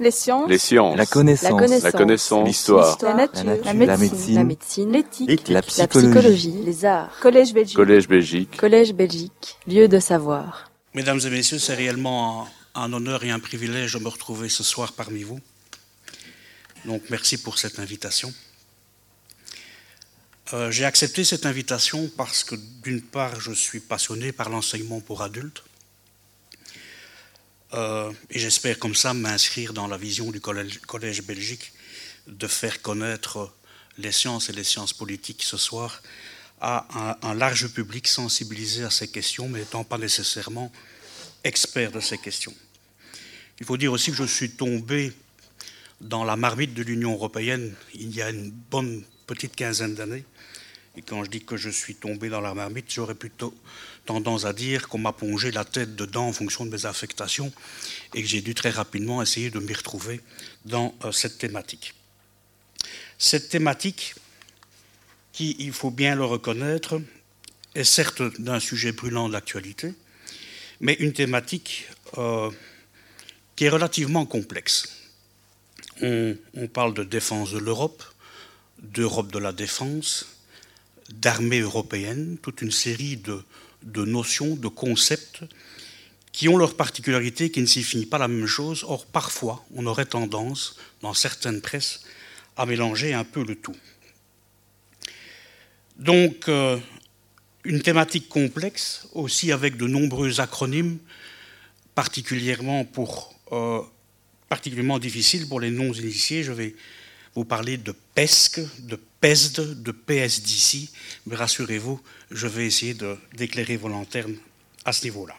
Les sciences. Les sciences. La connaissance. La connaissance. La. L'histoire. La nature. La nature. La La médecine. La. L'éthique. La La psychologie. psychologie. Les arts. Collège Belgique. Collège Belgique. Collège Belgique. Lieu de savoir. Mesdames et messieurs, c'est réellement un, un honneur et un privilège de me retrouver ce soir parmi vous. Donc merci pour cette invitation. Euh, J'ai accepté cette invitation parce que d'une part, je suis passionné par l'enseignement pour adultes. Euh, et j'espère comme ça m'inscrire dans la vision du collège, collège Belgique de faire connaître les sciences et les sciences politiques ce soir à un, un, large public sensibilisé à ces questions, mais n'étant pas nécessairement expert de ces questions. Il faut dire aussi que je suis tombé dans la marmite de l'Union européenne il y a une bonne petite quinzaine d'années. Et quand je dis que je suis tombé dans la marmite, j'aurais plutôt tendance à dire qu'on m'a plongé la tête dedans en fonction de mes affectations et que j'ai dû très rapidement essayer de m'y retrouver dans euh, cette thématique. Cette thématique, qui, il faut bien le reconnaître, est certes d'un sujet brûlant de l'actualité, mais une thématique euh, qui est relativement complexe. On, on parle de défense de l'Europe, d'Europe de la défense, d'armée européenne, toute une série de, de, notions, de concepts qui ont leur particularité, qui ne signifient pas la même chose. Or, parfois, on aurait tendance, dans certaines presses, à mélanger un peu le tout. Donc, euh, une thématique complexe, aussi avec de nombreux acronymes, particulièrement, pour, euh, difficiles pour les non-initiés. Je vais vous parler de PESC, de PESD, de PSDC, mais rassurez-vous, je vais essayer d'éclairer vos lanternes à ce niveau-là.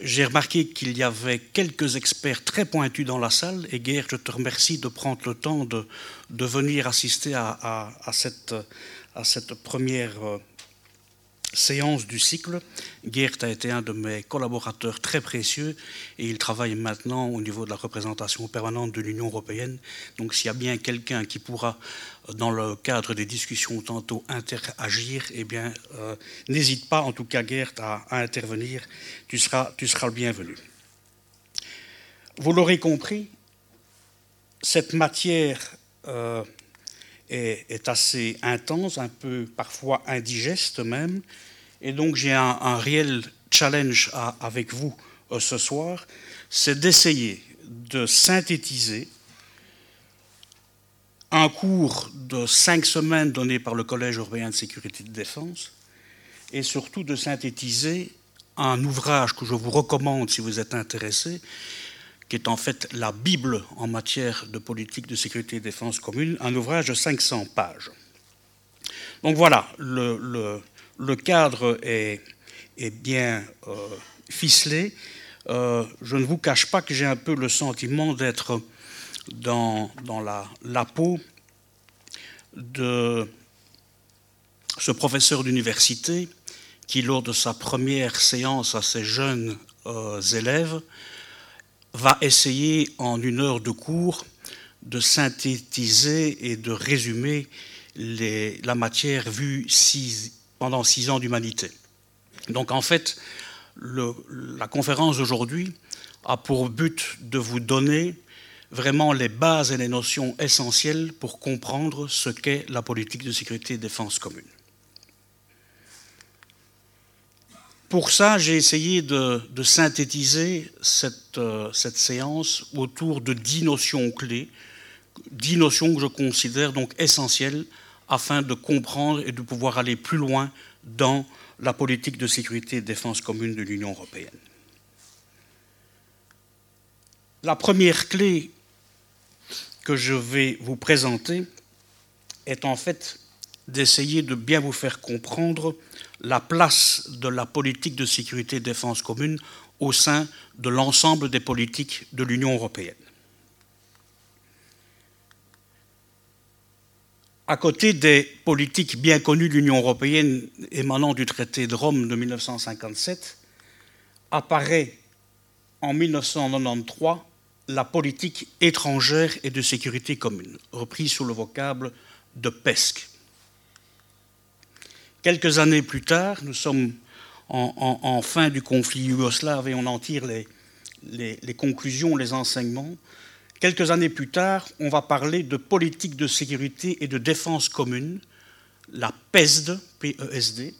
J'ai remarqué qu'il y avait quelques experts très pointus dans la salle, et Guerre, je te remercie de prendre le temps de, de venir assister à, à, à, cette, à cette première euh, séance du cycle. Gert a été un de mes collaborateurs très précieux et il travaille maintenant au niveau de la représentation permanente de l'Union européenne. Donc s'il y a bien quelqu'un qui pourra, dans le cadre des discussions tantôt, interagir, eh bien, euh, n'hésite pas, en tout cas Gert, à, à, intervenir. Tu seras, tu seras le bienvenu. Vous l'aurez compris, cette matière euh, est, assez intense, un peu parfois indigeste même. Et donc j'ai un, réel challenge avec vous euh, ce soir, c'est d'essayer de synthétiser un cours de cinq semaines donné par le Collège européen de sécurité et de défense, et surtout de synthétiser un ouvrage que je vous recommande si vous êtes intéressé, qui est en fait la Bible en matière de politique de sécurité et défense commune, un ouvrage de 500 pages. Donc voilà, le, cadre est, bien euh, ficelé. Euh, je ne vous cache pas que j'ai un peu le sentiment d'être dans, la, peau de ce professeur d'université qui, lors de sa première séance à ses jeunes euh, élèves, va essayer en une heure de cours de synthétiser et de résumer la matière vue pendant six ans d'humanité. Donc en fait, la conférence d'aujourd'hui a pour but de vous donner vraiment les bases et les notions essentielles pour comprendre ce qu'est la politique de sécurité et défense commune. Pour ça, j'ai essayé de, synthétiser cette, euh, cette, séance autour de dix notions clés, dix notions que je considère donc essentielles afin de comprendre et de pouvoir aller plus loin dans la politique de sécurité et de défense commune de l'Union européenne. La première clé que je vais vous présenter est en fait d'essayer de bien vous faire comprendre la place de la politique de sécurité et de défense commune au sein de l'ensemble des politiques de l'Union européenne. À côté des politiques bien connues de l'Union européenne émanant du traité de Rome de 1957, apparaît en 1993 la politique étrangère et de sécurité commune, reprise sous le vocable de PESC. Quelques années plus tard, nous sommes en, fin du conflit yougoslave et on en tire les, conclusions, les enseignements. Quelques années plus tard, on va parler de politique de sécurité et de défense commune, la PESD, PESD,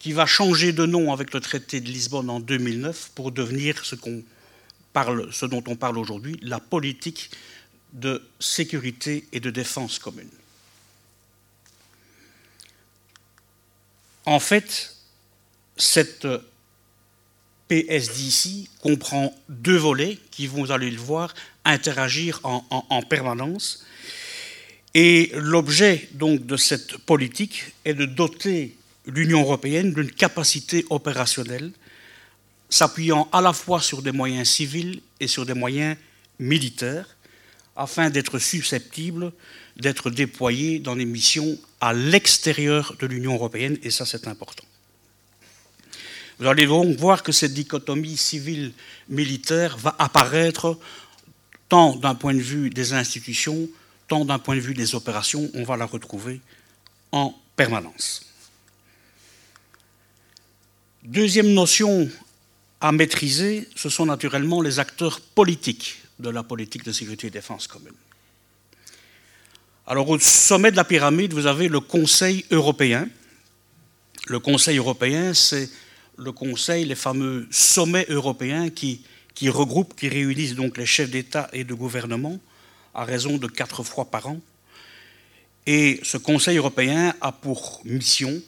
qui va changer de nom avec le traité de Lisbonne en 2009 pour devenir ce dont on parle aujourd'hui, la politique de sécurité et de défense commune. En fait, cette PSDC comprend deux volets qui, vous allez le voir, interagir en, permanence. Et l'objet donc de cette politique est de doter l'Union européenne d'une capacité opérationnelle s'appuyant à la fois sur des moyens civils et sur des moyens militaires afin d'être susceptible d'être déployé dans des missions à l'extérieur de l'Union européenne, et ça c'est important. Vous allez donc voir que cette dichotomie civile-militaire va apparaître tant d'un point de vue des institutions, tant d'un point de vue des opérations, on va la retrouver en permanence. Deuxième notion à maîtriser, ce sont naturellement les acteurs politiques de la politique de sécurité et défense commune. Alors au sommet de la pyramide, vous avez le Conseil européen. Le Conseil européen, c'est le Conseil, les fameux sommets européens qui, regroupent, qui réunissent donc les chefs d'État et de gouvernement à raison de quatre fois par an. Et ce Conseil européen a pour mission,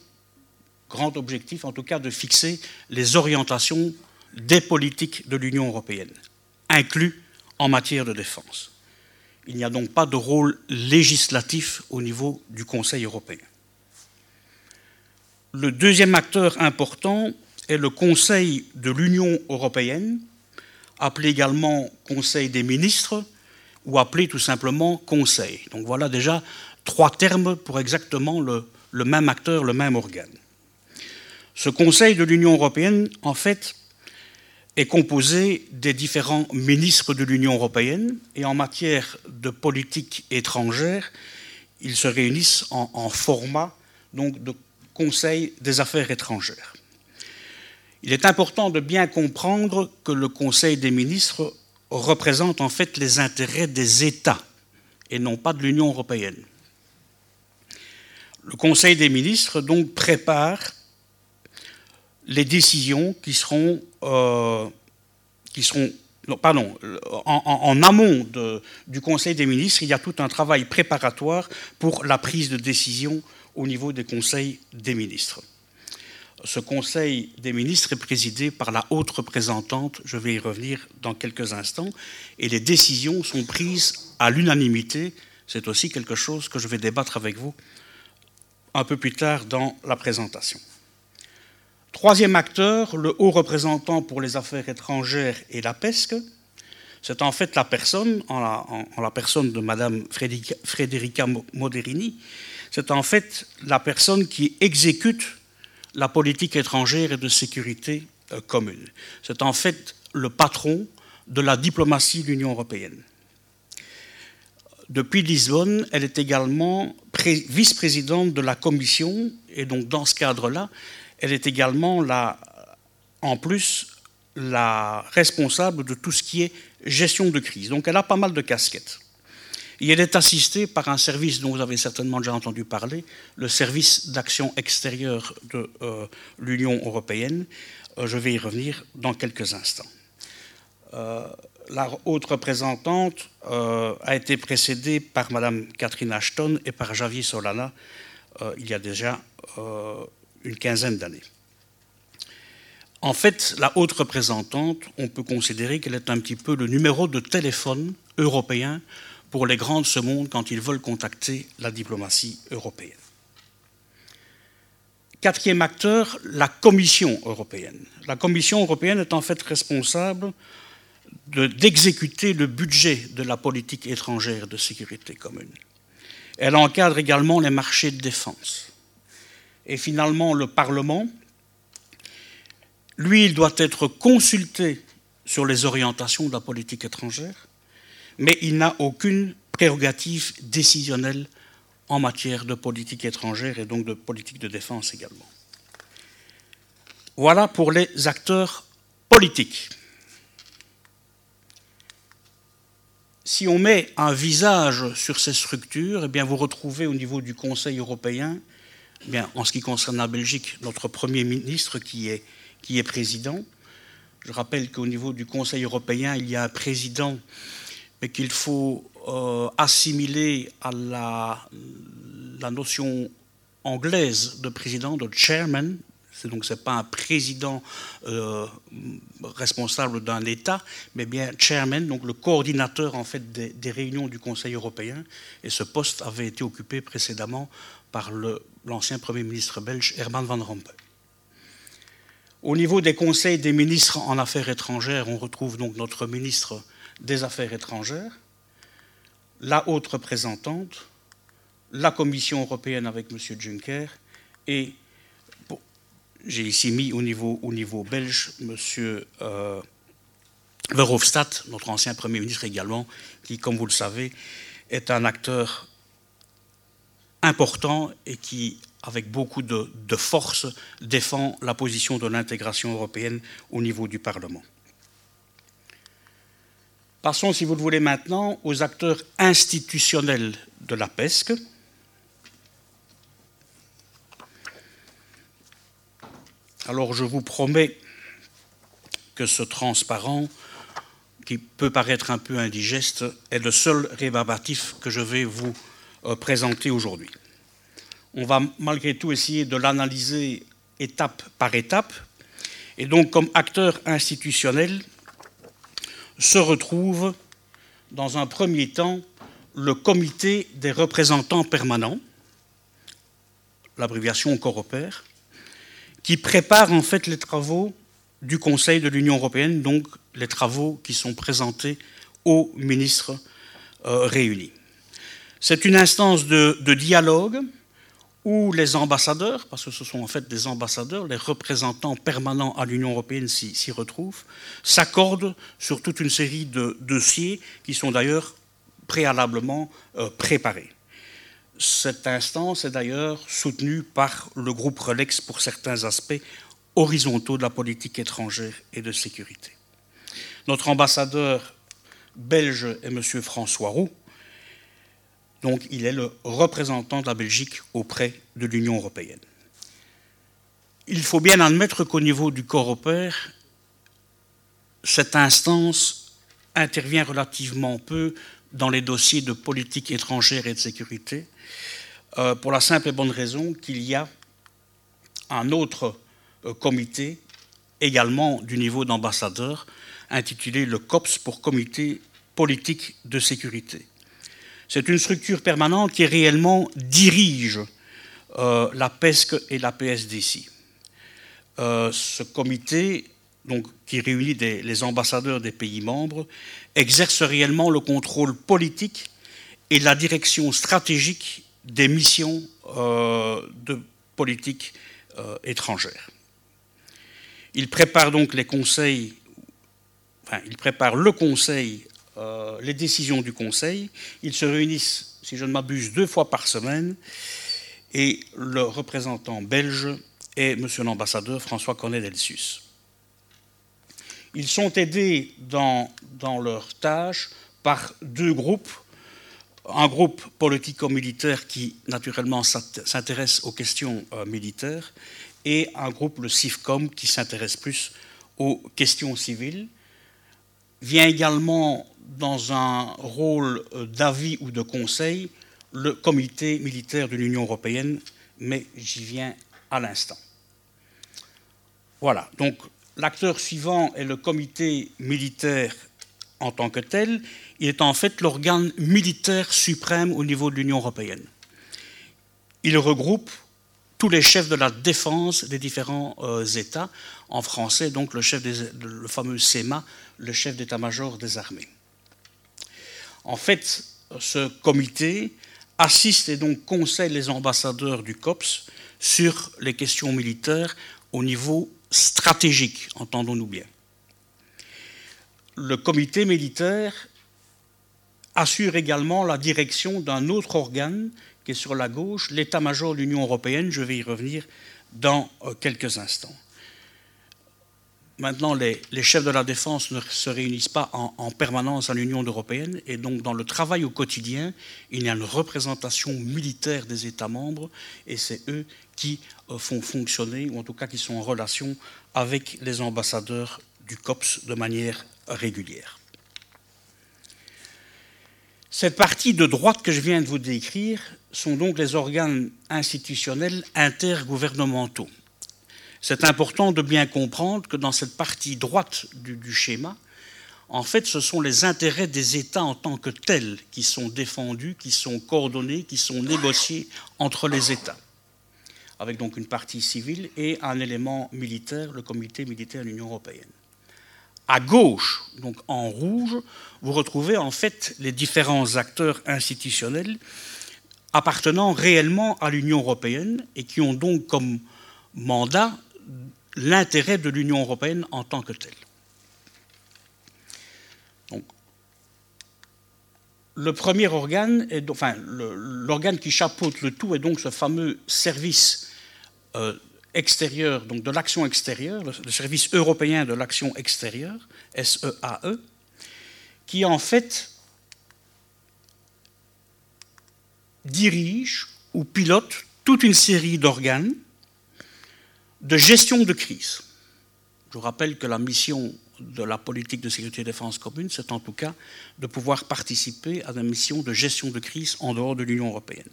grand objectif en tout cas, de fixer les orientations des politiques de l'Union européenne, inclus en matière de défense. Il n'y a donc pas de rôle législatif au niveau du Conseil européen. Le deuxième acteur important est le Conseil de l'Union européenne, appelé également Conseil des ministres ou appelé tout simplement Conseil. Donc voilà déjà trois termes pour exactement le, même acteur, le même organe. Ce Conseil de l'Union européenne, en fait, est composé des différents ministres de l'Union européenne et en matière de politique étrangère, ils se réunissent en, en format donc, de Conseil des affaires étrangères. Il est important de bien comprendre que le Conseil des ministres représente en fait les intérêts des États et non pas de l'Union européenne. Le Conseil des ministres donc prépare les décisions qui seront, euh, pardon, en, amont du Conseil des ministres, il y a tout un travail préparatoire pour la prise de décision au niveau des conseils des ministres. Ce Conseil des ministres est présidé par la haute représentante, je vais y revenir dans quelques instants, et les décisions sont prises à l'unanimité. C'est aussi quelque chose que je vais débattre avec vous un peu plus tard dans la présentation. Troisième acteur, le haut représentant pour les affaires étrangères et la PESC, c'est en fait la personne, en la, personne de Madame Frederica Moderini, c'est en fait la personne qui exécute la politique étrangère et de sécurité euh, commune. C'est en fait le patron de la diplomatie de l'Union européenne. Depuis Lisbonne, elle est également vice-présidente de la Commission, et donc dans ce cadre-là, elle est également en plus la responsable de tout ce qui est gestion de crise. Donc elle a pas mal de casquettes. Et elle est assistée par un service dont vous avez certainement déjà entendu parler, le service d'action extérieure de euh, l'Union européenne. Euh, je vais y revenir dans quelques instants. Euh, la haute représentante a été précédée par Mme Catherine Ashton et par Javier Solana il y a déjà une quinzaine d'années. En fait, la haute représentante, on peut considérer qu'elle est un petit peu le numéro de téléphone européen pour les grands de ce monde quand ils veulent contacter la diplomatie européenne. Quatrième acteur, la Commission européenne. La Commission européenne est en fait responsable d'exécuter le budget de la politique étrangère de sécurité commune. Elle encadre également les marchés de défense. Et finalement, le Parlement, lui, il doit être consulté sur les orientations de la politique étrangère mais il n'a aucune prérogative décisionnelle en matière de politique étrangère et donc de politique de défense également. Voilà pour les acteurs politiques. si on met un visage sur ces structures, eh bien vous retrouvez au niveau du Conseil européen, bien, en ce qui concerne la Belgique, notre Premier ministre qui est, qui est président. Je rappelle qu'au niveau du Conseil européen, il y a un président, mais qu'il faut euh, assimiler à la, la notion anglaise de président, de chairman, donc ce n'est pas un président euh, responsable d'un État, mais bien chairman, donc le coordinateur en fait des, réunions du Conseil européen. Et ce poste avait été occupé précédemment par l'ancien Premier ministre belge Herman van Rompuy. Au niveau des conseils des ministres en affaires étrangères, on retrouve donc notre ministre des Affaires étrangères, la haute représentante, la Commission européenne avec M. Juncker et j'ai ici mis au niveau, au niveau belge M. Euh, Verhofstadt, notre ancien Premier ministre également, qui, comme vous le savez, est un acteur important et qui, avec beaucoup de, force, défend la position de l'intégration européenne au niveau du Parlement. Passons, si vous le voulez maintenant, aux acteurs institutionnels de la PESC. Alors je vous promets que ce transparent, qui peut paraître un peu indigeste, est le seul rébarbatif que je vais vous euh, présenter aujourd'hui. On va malgré tout essayer de l'analyser étape par étape. Et donc comme acteur institutionnel se retrouve dans un premier temps le comité des représentants permanents, l'abréviation Coropère, qui prépare en fait les travaux du Conseil de l'Union européenne, donc les travaux qui sont présentés aux ministres euh, réunis. C'est une instance de, dialogue où les ambassadeurs, parce que ce sont en fait des ambassadeurs, les représentants permanents à l'Union européenne s'y retrouvent, s'accordent sur toute une série de dossiers qui sont d'ailleurs préalablement euh, préparés. Cette instance est d'ailleurs soutenue par le groupe Relex pour certains aspects horizontaux de la politique étrangère et de sécurité. Notre ambassadeur belge est M. François Roux, donc il est le représentant de la Belgique auprès de l'Union européenne. Il faut bien admettre qu'au niveau du corps opère, cette instance intervient relativement peu dans les dossiers de politique étrangère et de sécurité, euh, pour la simple et bonne raison qu'il y a un autre euh, comité, également du niveau d'ambassadeur, intitulé le COPS pour Comité politique de sécurité. C'est une structure permanente qui réellement dirige euh, la PESC et la PSDC. ce comité, qui réunit les ambassadeurs des pays membres, exerce réellement le contrôle politique et la direction stratégique des missions euh, de politique euh, étrangère. Il prépare donc les conseils, enfin, il prépare le conseil, euh, les décisions du conseil. Ils se réunissent, si je ne m'abuse, deux fois par semaine. Et le représentant belge est Monsieur l'ambassadeur François Cornet-Delsus. Ils sont aidés dans, dans leur tâche par deux groupes un groupe politico-militaire qui, naturellement, s'intéresse aux questions euh, militaires, et un groupe, le CIFCOM, qui s'intéresse plus aux questions civiles. Vient également dans un rôle euh, d'avis ou de conseil le comité militaire de l'Union européenne, mais j'y viens à l'instant. Voilà, donc l'acteur suivant est le comité militaire en tant que tel, il est en fait l'organe militaire suprême au niveau de l'Union européenne. Il regroupe tous les chefs de la défense des différents euh, États, en français donc le, chef le fameux SEMA, le chef d'état-major des armées. En fait, ce comité assiste et donc conseille les ambassadeurs du COPS sur les questions militaires au niveau stratégique, entendons-nous bien le comité militaire assure également la direction d'un autre organe qui est sur la gauche, l'état-major de l'Union européenne. Je vais y revenir dans euh, quelques instants. Maintenant, les, chefs de la défense ne se réunissent pas en, permanence à l'Union européenne, et donc dans le travail au quotidien, il y a une représentation militaire des États membres, et c'est eux qui euh, font fonctionner, ou en tout cas qui sont en relation avec les ambassadeurs du COPS de manière régulière. Cette partie de droite que je viens de vous décrire sont donc les organes institutionnels intergouvernementaux. C'est important de bien comprendre que dans cette partie droite du, schéma, en fait, ce sont les intérêts des États en tant que tels qui sont défendus, qui sont coordonnés, qui sont négociés entre les États, avec donc une partie civile et un élément militaire, le comité militaire de l'Union européenne. À gauche, donc en rouge, vous retrouvez en fait les différents acteurs institutionnels appartenant réellement à l'Union européenne et qui ont donc comme mandat l'intérêt de l'Union européenne en tant que telle. Donc, le premier organe, enfin, l'organe qui chapeaute le tout est donc ce fameux service euh, extérieur, donc de l'action extérieure, le service européen de l'action extérieure, SEAE, e, qui en fait dirige ou pilote toute une série d'organes de gestion de crise. Je vous rappelle que la mission de la politique de sécurité et défense commune, c'est en tout cas de pouvoir participer à la mission de gestion de crise en dehors de l'Union européenne.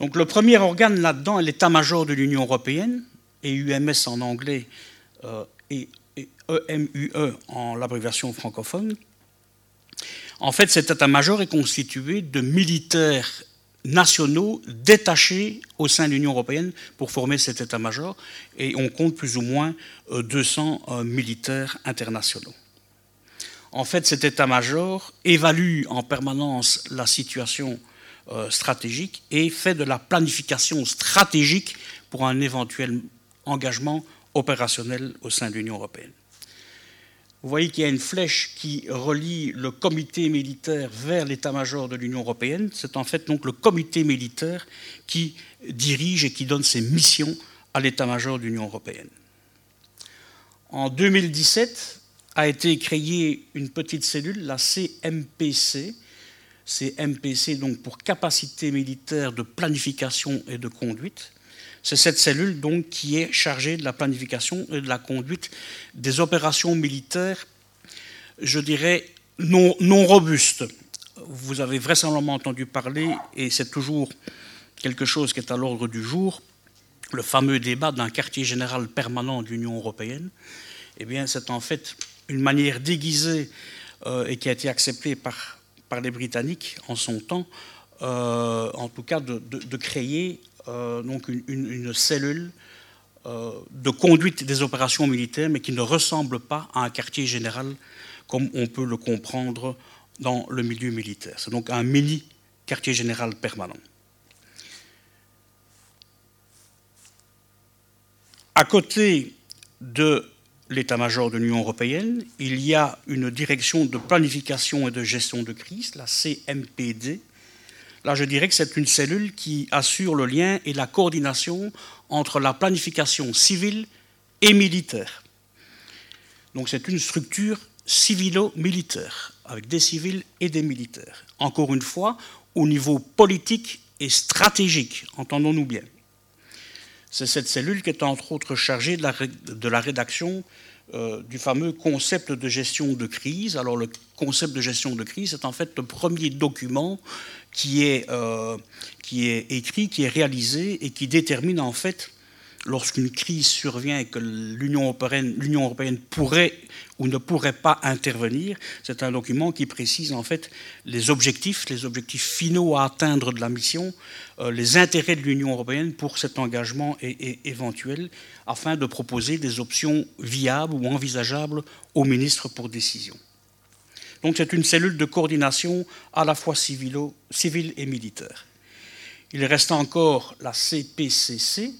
Donc le premier organe là-dedans est l'état-major de l'Union européenne, et UMS en anglais euh, et, EMUE e en l'abréviation francophone. En fait, cet état-major est constitué de militaires nationaux détachés au sein de l'Union européenne pour former cet état-major, et on compte plus ou moins 200 euh, euh, militaires internationaux. En fait, cet état-major évalue en permanence la situation euh, stratégique et fait de la planification stratégique pour un éventuel engagement opérationnel au sein de l'Union européenne. Vous voyez qu'il y a une flèche qui relie le comité militaire vers l'état-major de l'Union européenne. C'est en fait donc le comité militaire qui dirige et qui donne ses missions à l'état-major de l'Union européenne. En 2017 a été créée une petite cellule, la CMPC. CMPC donc pour capacité militaire de planification et de conduite c'est cette cellule donc qui est chargée de la planification et de la conduite des opérations militaires, je dirais, non, robustes. Vous avez vraisemblablement entendu parler, et c'est toujours quelque chose qui est à l'ordre du jour, le fameux débat d'un quartier général permanent de l'Union européenne. Eh bien, c'est en fait une manière déguisée euh, et qui a été acceptée par, les Britanniques en son temps, euh, en tout cas de, créer donc une, cellule euh, de conduite des opérations militaires, mais qui ne ressemble pas à un quartier général comme on peut le comprendre dans le milieu militaire. C'est donc un mini quartier général permanent. À côté de l'état-major de l'Union européenne, il y a une direction de planification et de gestion de crise, la CMPD, Là, je dirais que c'est une cellule qui assure le lien et la coordination entre la planification civile et militaire. Donc c'est une structure civilo-militaire, avec des civils et des militaires. Encore une fois, au niveau politique et stratégique, entendons-nous bien. C'est cette cellule qui est entre autres chargée de la, rédaction euh, du fameux concept de gestion de crise. Alors le concept de gestion de crise est en fait le premier document qui est, euh, qui est écrit, qui est réalisé et qui détermine en fait lorsqu'une crise survient et que l'Union européenne, européenne, pourrait ou ne pourrait pas intervenir, c'est un document qui précise en fait les objectifs, les objectifs finaux à atteindre de la mission, euh, les intérêts de l'Union européenne pour cet engagement éventuel, afin de proposer des options viables ou envisageables aux ministres pour décision. Donc c'est une cellule de coordination à la fois civile et militaire. Il reste encore la CPCC,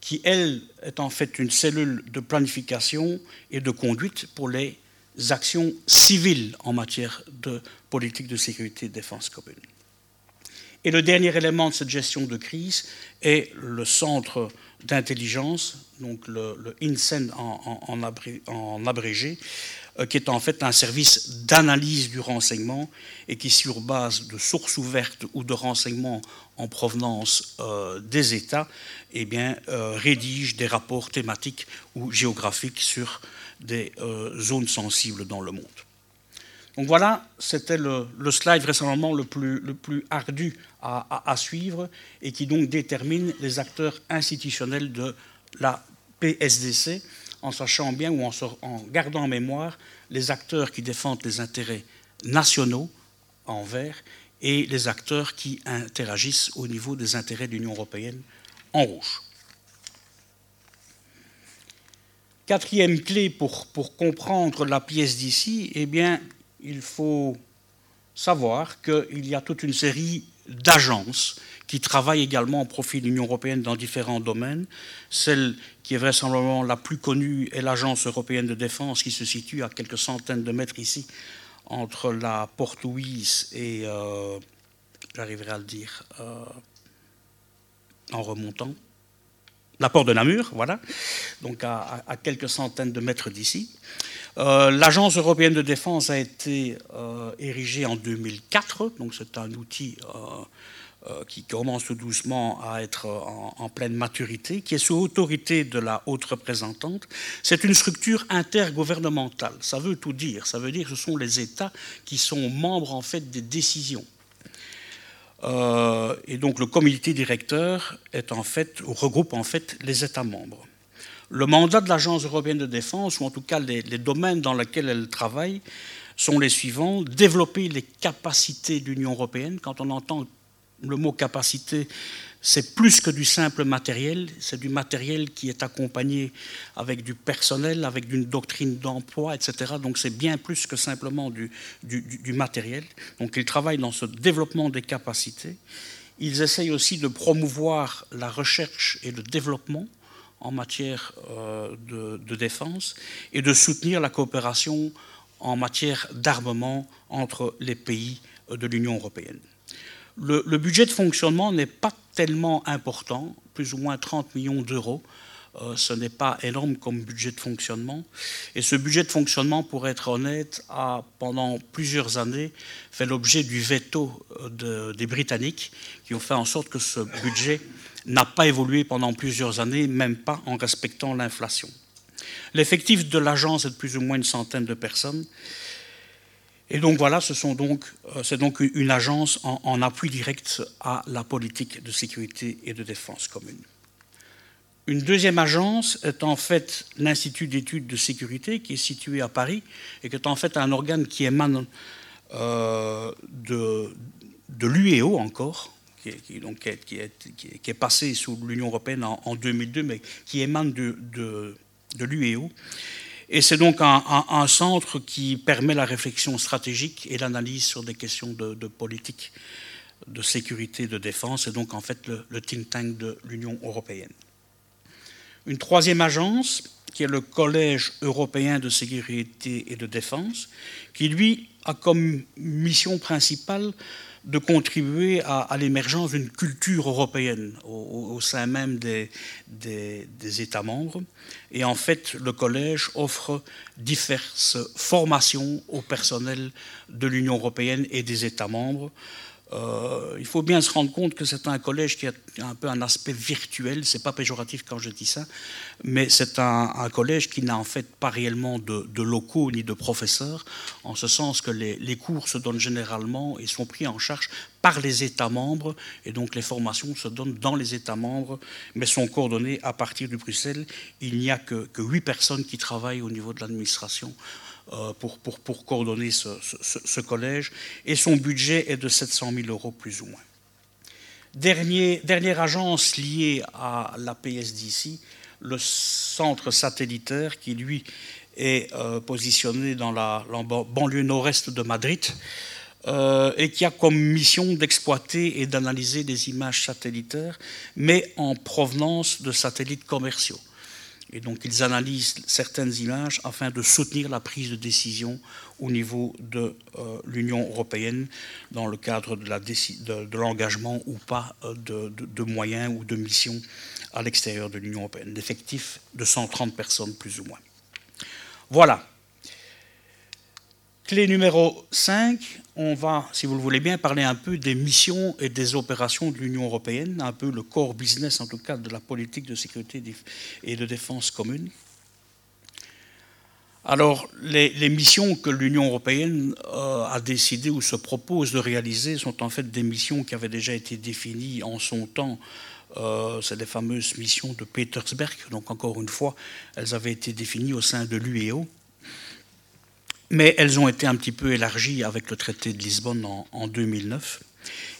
qui, elle, est en fait une cellule de planification et de conduite pour les actions civiles en matière de politique de sécurité et de défense commune. Et le dernier élément de cette gestion de crise est le centre d'intelligence, donc le, INSEN en, abrégé, qui est en fait un service d'analyse du renseignement et qui, sur base de sources ouvertes ou de renseignements en provenance euh, des États, eh bien, euh, rédige des rapports thématiques ou géographiques sur des zones sensibles dans le monde. Donc voilà, c'était le, slide vraisemblablement le plus ardu à, suivre et qui donc détermine les acteurs institutionnels de la PSDC en sachant bien ou en, gardant en mémoire les acteurs qui défendent les intérêts nationaux en vert et les acteurs qui interagissent au niveau des intérêts de l'Union européenne en rouge. Quatrième clé pour, pour comprendre la pièce d'ici, eh bien, il faut savoir qu'il y a toute une série d'agences qui travaillent également au profit de l'Union européenne dans différents domaines. Celle qui est vraisemblablement la plus connue est l'Agence européenne de défense qui se situe à quelques centaines de mètres ici entre la Porte Louise et, euh, j'arriverai à le dire euh, en remontant, la Porte de Namur, voilà, donc à quelques centaines de mètres d'ici. Euh, L'Agence européenne de défense a été érigée en 2004, donc c'est un outil qui commence tout doucement à être en, pleine maturité, qui est sous autorité de la haute représentante. C'est une structure intergouvernementale. Ça veut tout dire. Ça veut dire que ce sont les États qui sont membres en fait des décisions. et donc le comité directeur regroupe en fait les États membres. Le mandat de l'Agence européenne de défense, ou en tout cas les, domaines dans lesquels elle travaille, sont les suivants. Développer les capacités de l'Union européenne. Quand on entend le mot capacité, c'est plus que du simple matériel, c'est du matériel qui est accompagné avec du personnel, avec une doctrine d'emploi, etc. Donc c'est bien plus que simplement du, matériel. Donc ils travaillent dans ce développement des capacités. Ils essayent aussi de promouvoir la recherche et le développement en matière euh, de, défense et de soutenir la coopération en matière d'armement entre les pays de l'Union européenne. Le, budget de fonctionnement n'est pas tellement important, plus ou moins 30 millions d'euros. Euh, ce n'est pas énorme comme budget de fonctionnement. Et ce budget de fonctionnement, pour être honnête, a pendant plusieurs années fait l'objet du veto euh, des Britanniques, qui ont fait en sorte que ce budget n'a pas évolué pendant plusieurs années, même pas en respectant l'inflation. L'effectif de l'agence est de plus ou moins une centaine de personnes. Et donc voilà, euh, c'est donc une agence en, appui direct à la politique de sécurité et de défense commune. Une deuxième agence est en fait l'Institut d'études de sécurité qui est situé à Paris et qui est en fait un organe qui émane euh, de, de l'UEO encore, qui, qui, est, qui, est, passé sous l'Union européenne en, 2002, mais qui émane de, de, l'UEO. Et c'est donc un, centre qui permet la réflexion stratégique et l'analyse sur des questions de, politique, de sécurité, de défense, et donc en fait le, le think tank de l'Union européenne. Une troisième agence, qui est le Collège européen de sécurité et de défense, qui lui a comme mission principale de contribuer à, l'émergence d'une culture européenne au, sein même des, des, États membres. Et en fait, le collège offre diverses formations au personnel de l'Union européenne et des États membres euh, il faut bien se rendre compte que c'est un collège qui a un peu un aspect virtuel, c'est pas péjoratif quand je dis ça, mais c'est un, collège qui n'a en fait pas réellement de, locaux ni de professeurs, en ce sens que les, les, cours se donnent généralement et sont pris en charge par les États membres, et donc les formations se donnent dans les États membres, mais sont coordonnées à partir de Bruxelles. Il n'y a que, 8 personnes qui travaillent au niveau de l'administration pour, pour, coordonner ce, collège, et son budget est de 700 000 euros plus ou moins. Dernière agence liée à la PSDC, le centre satellitaire qui, lui, est euh, positionné dans la, banlieue nord-est de Madrid euh, et qui a comme mission d'exploiter et d'analyser des images satellitaires, mais en provenance de satellites commerciaux. Et donc ils analysent certaines images afin de soutenir la prise de décision au niveau de l'Union européenne dans le cadre de l'engagement ou pas de, moyens ou de missions à l'extérieur de l'Union européenne. L'effectif de 130 personnes plus ou moins. Voilà. Clé numéro 5, on va, si vous le voulez bien, parler un peu des missions et des opérations de l'Union européenne, un peu le core business en tout cas de la politique de sécurité et de défense commune. Alors, les, missions que l'Union européenne euh, a décidé ou se propose de réaliser sont en fait des missions qui avaient déjà été définies en son temps. Euh, c'est les fameuses missions de Petersberg. Donc, encore une fois, elles avaient été définies au sein de l'UEO mais elles ont été un petit peu élargies avec le traité de Lisbonne en, 2009.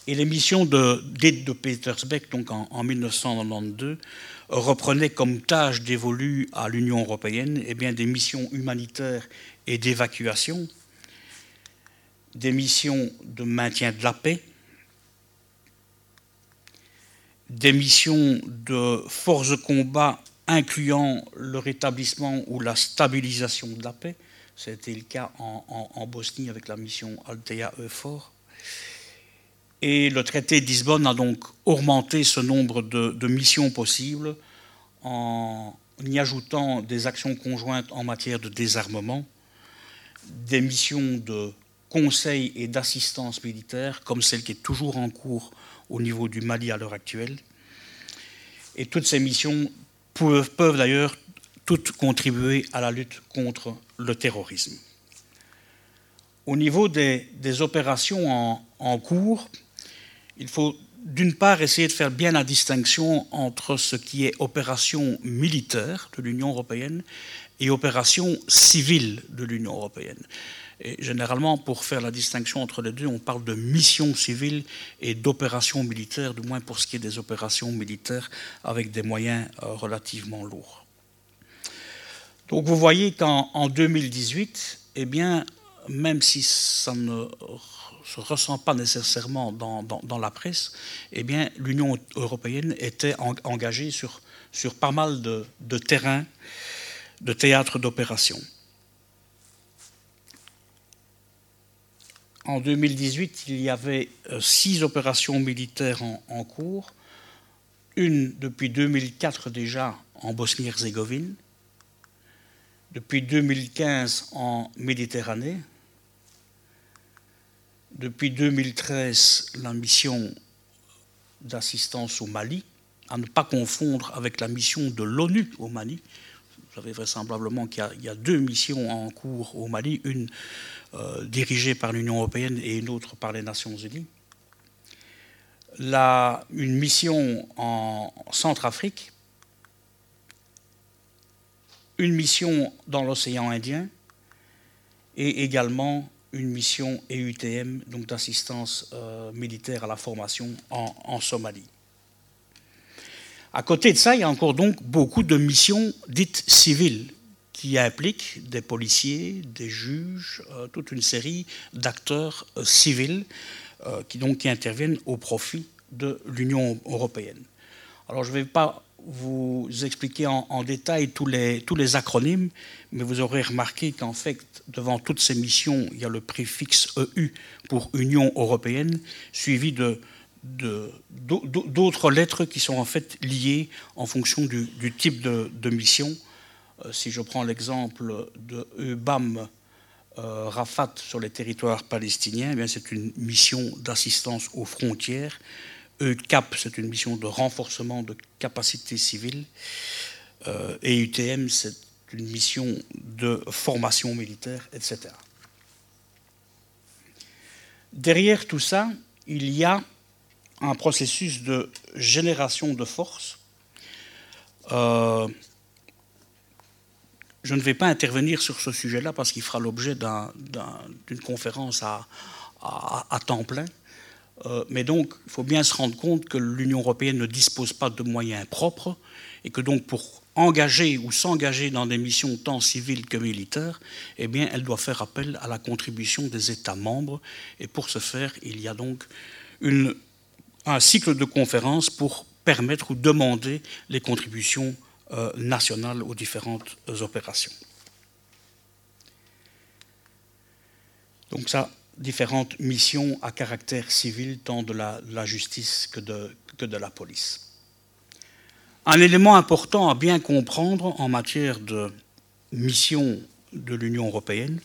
Et les missions de, de Petersbeck, donc en, 1992, reprenaient comme tâche dévolue à l'Union européenne eh bien, des missions humanitaires et d'évacuation, des missions de maintien de la paix, des missions de force de combat incluant le rétablissement ou la stabilisation de la paix, c'était le cas en, Bosnie avec la mission Altea Euphor. Et le traité de Lisbonne a donc augmenté ce nombre de, missions possibles en y ajoutant des actions conjointes en matière de désarmement, des missions de conseil et d'assistance militaire, comme celle qui est toujours en cours au niveau du Mali à l'heure actuelle. Et toutes ces missions peuvent, peuvent d'ailleurs toutes contribuer à la lutte contre le terrorisme. Au niveau des, opérations en, cours, il faut d'une part essayer de faire bien la distinction entre ce qui est opération militaire de l'Union européenne et opération civile de l'Union européenne. Généralement, pour faire la distinction entre les deux, on parle de mission civile et d'opération militaire, du moins pour ce qui est des opérations militaires avec des moyens euh, relativement lourds. Donc vous voyez qu'en 2018, eh bien, même si ça ne se ressent pas nécessairement dans, la presse, eh bien, l'Union européenne était engagée sur, sur pas mal de, terrains, de théâtres d'opération. En 2018, il y avait euh, six opérations militaires en cours, une depuis 2004 déjà en Bosnie-Herzégovine, depuis 2015 en Méditerranée, depuis 2013 la mission d'assistance au Mali, à ne pas confondre avec la mission de l'ONU au Mali. Vous savez vraisemblablement qu'il y, a deux missions en cours au Mali, une euh, dirigée par l'Union européenne et une autre par les Nations unies. une mission en Centrafrique une mission dans l'océan Indien et également une mission EUTM, donc d'assistance euh, militaire à la formation en, Somalie. À côté de ça, il y a encore donc beaucoup de missions dites civiles qui impliquent des policiers, des juges, euh, toute une série d'acteurs euh, civils qui donc qui interviennent au profit de l'Union européenne. Alors je ne vais pas vous expliquer en, détail tous les, tous les acronymes, mais vous aurez remarqué qu'en fait, devant toutes ces missions, il y a le préfixe EU pour Union européenne, suivi de d'autres lettres qui sont en fait liées en fonction du, type de, mission. Euh, si je prends l'exemple de EBAM euh, Rafat sur les territoires palestiniens, eh c'est une mission d'assistance aux frontières. ECAP, c'est une mission de renforcement de capacités civiles. Euh, et UTM, c'est une mission de formation militaire, etc. Derrière tout ça, il y a un processus de génération de force. Euh, je ne vais pas intervenir sur ce sujet-là parce qu'il fera l'objet d'une conférence à, temps plein. Euh, mais donc, il faut bien se rendre compte que l'Union européenne ne dispose pas de moyens propres et que donc pour engager ou s'engager dans des missions tant civiles que militaires, eh bien, elle doit faire appel à la contribution des États membres. Et pour ce faire, il y a donc un cycle de conférences pour permettre ou demander les contributions euh, nationales aux différentes opérations. Donc ça, différentes missions à caractère civil, tant de la, justice que de, la police. Un élément important à bien comprendre en matière de mission de l'Union européenne,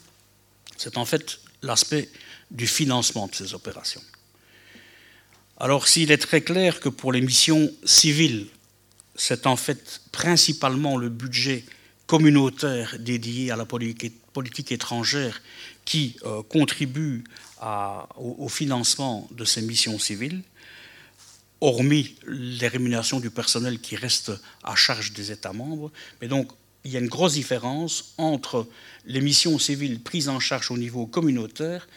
c'est en fait l'aspect du financement de ces opérations. Alors s'il est très clair que pour les missions civiles, c'est en fait principalement le budget communautaire dédié à la politique étrangère qui euh, contribue au, financement de ces missions civiles, hormis les rémunérations du personnel qui restent à charge des États membres. Mais donc, il y a une grosse différence entre les missions civiles prises en charge au niveau communautaire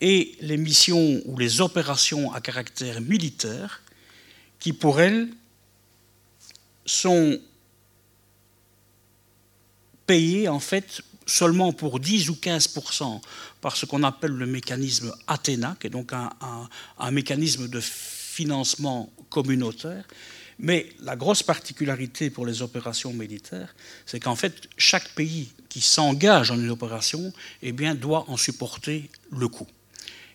et les missions ou les opérations à caractère militaire qui, pour elles, sont payées en fait seulement pour 10 ou 15 par ce qu'on appelle le mécanisme Athéna, qui est donc un, un, mécanisme de financement communautaire. Mais la grosse particularité pour les opérations militaires, c'est qu'en fait, chaque pays qui s'engage en une opération eh bien, doit en supporter le coût.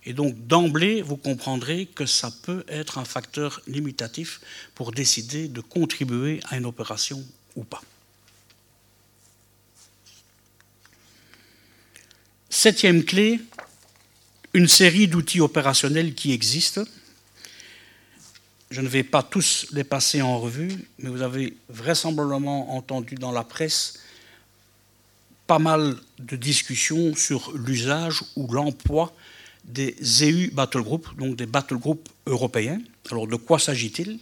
Et donc, d'emblée, vous comprendrez que ça peut être un facteur limitatif pour décider de contribuer à une opération ou pas. Septième clé, une série d'outils opérationnels qui existent. Je ne vais pas tous les passer en revue, mais vous avez vraisemblablement entendu dans la presse pas mal de discussions sur l'usage ou l'emploi des EU Battle Group, donc des Battle Group européens. Alors de quoi s'agit-il?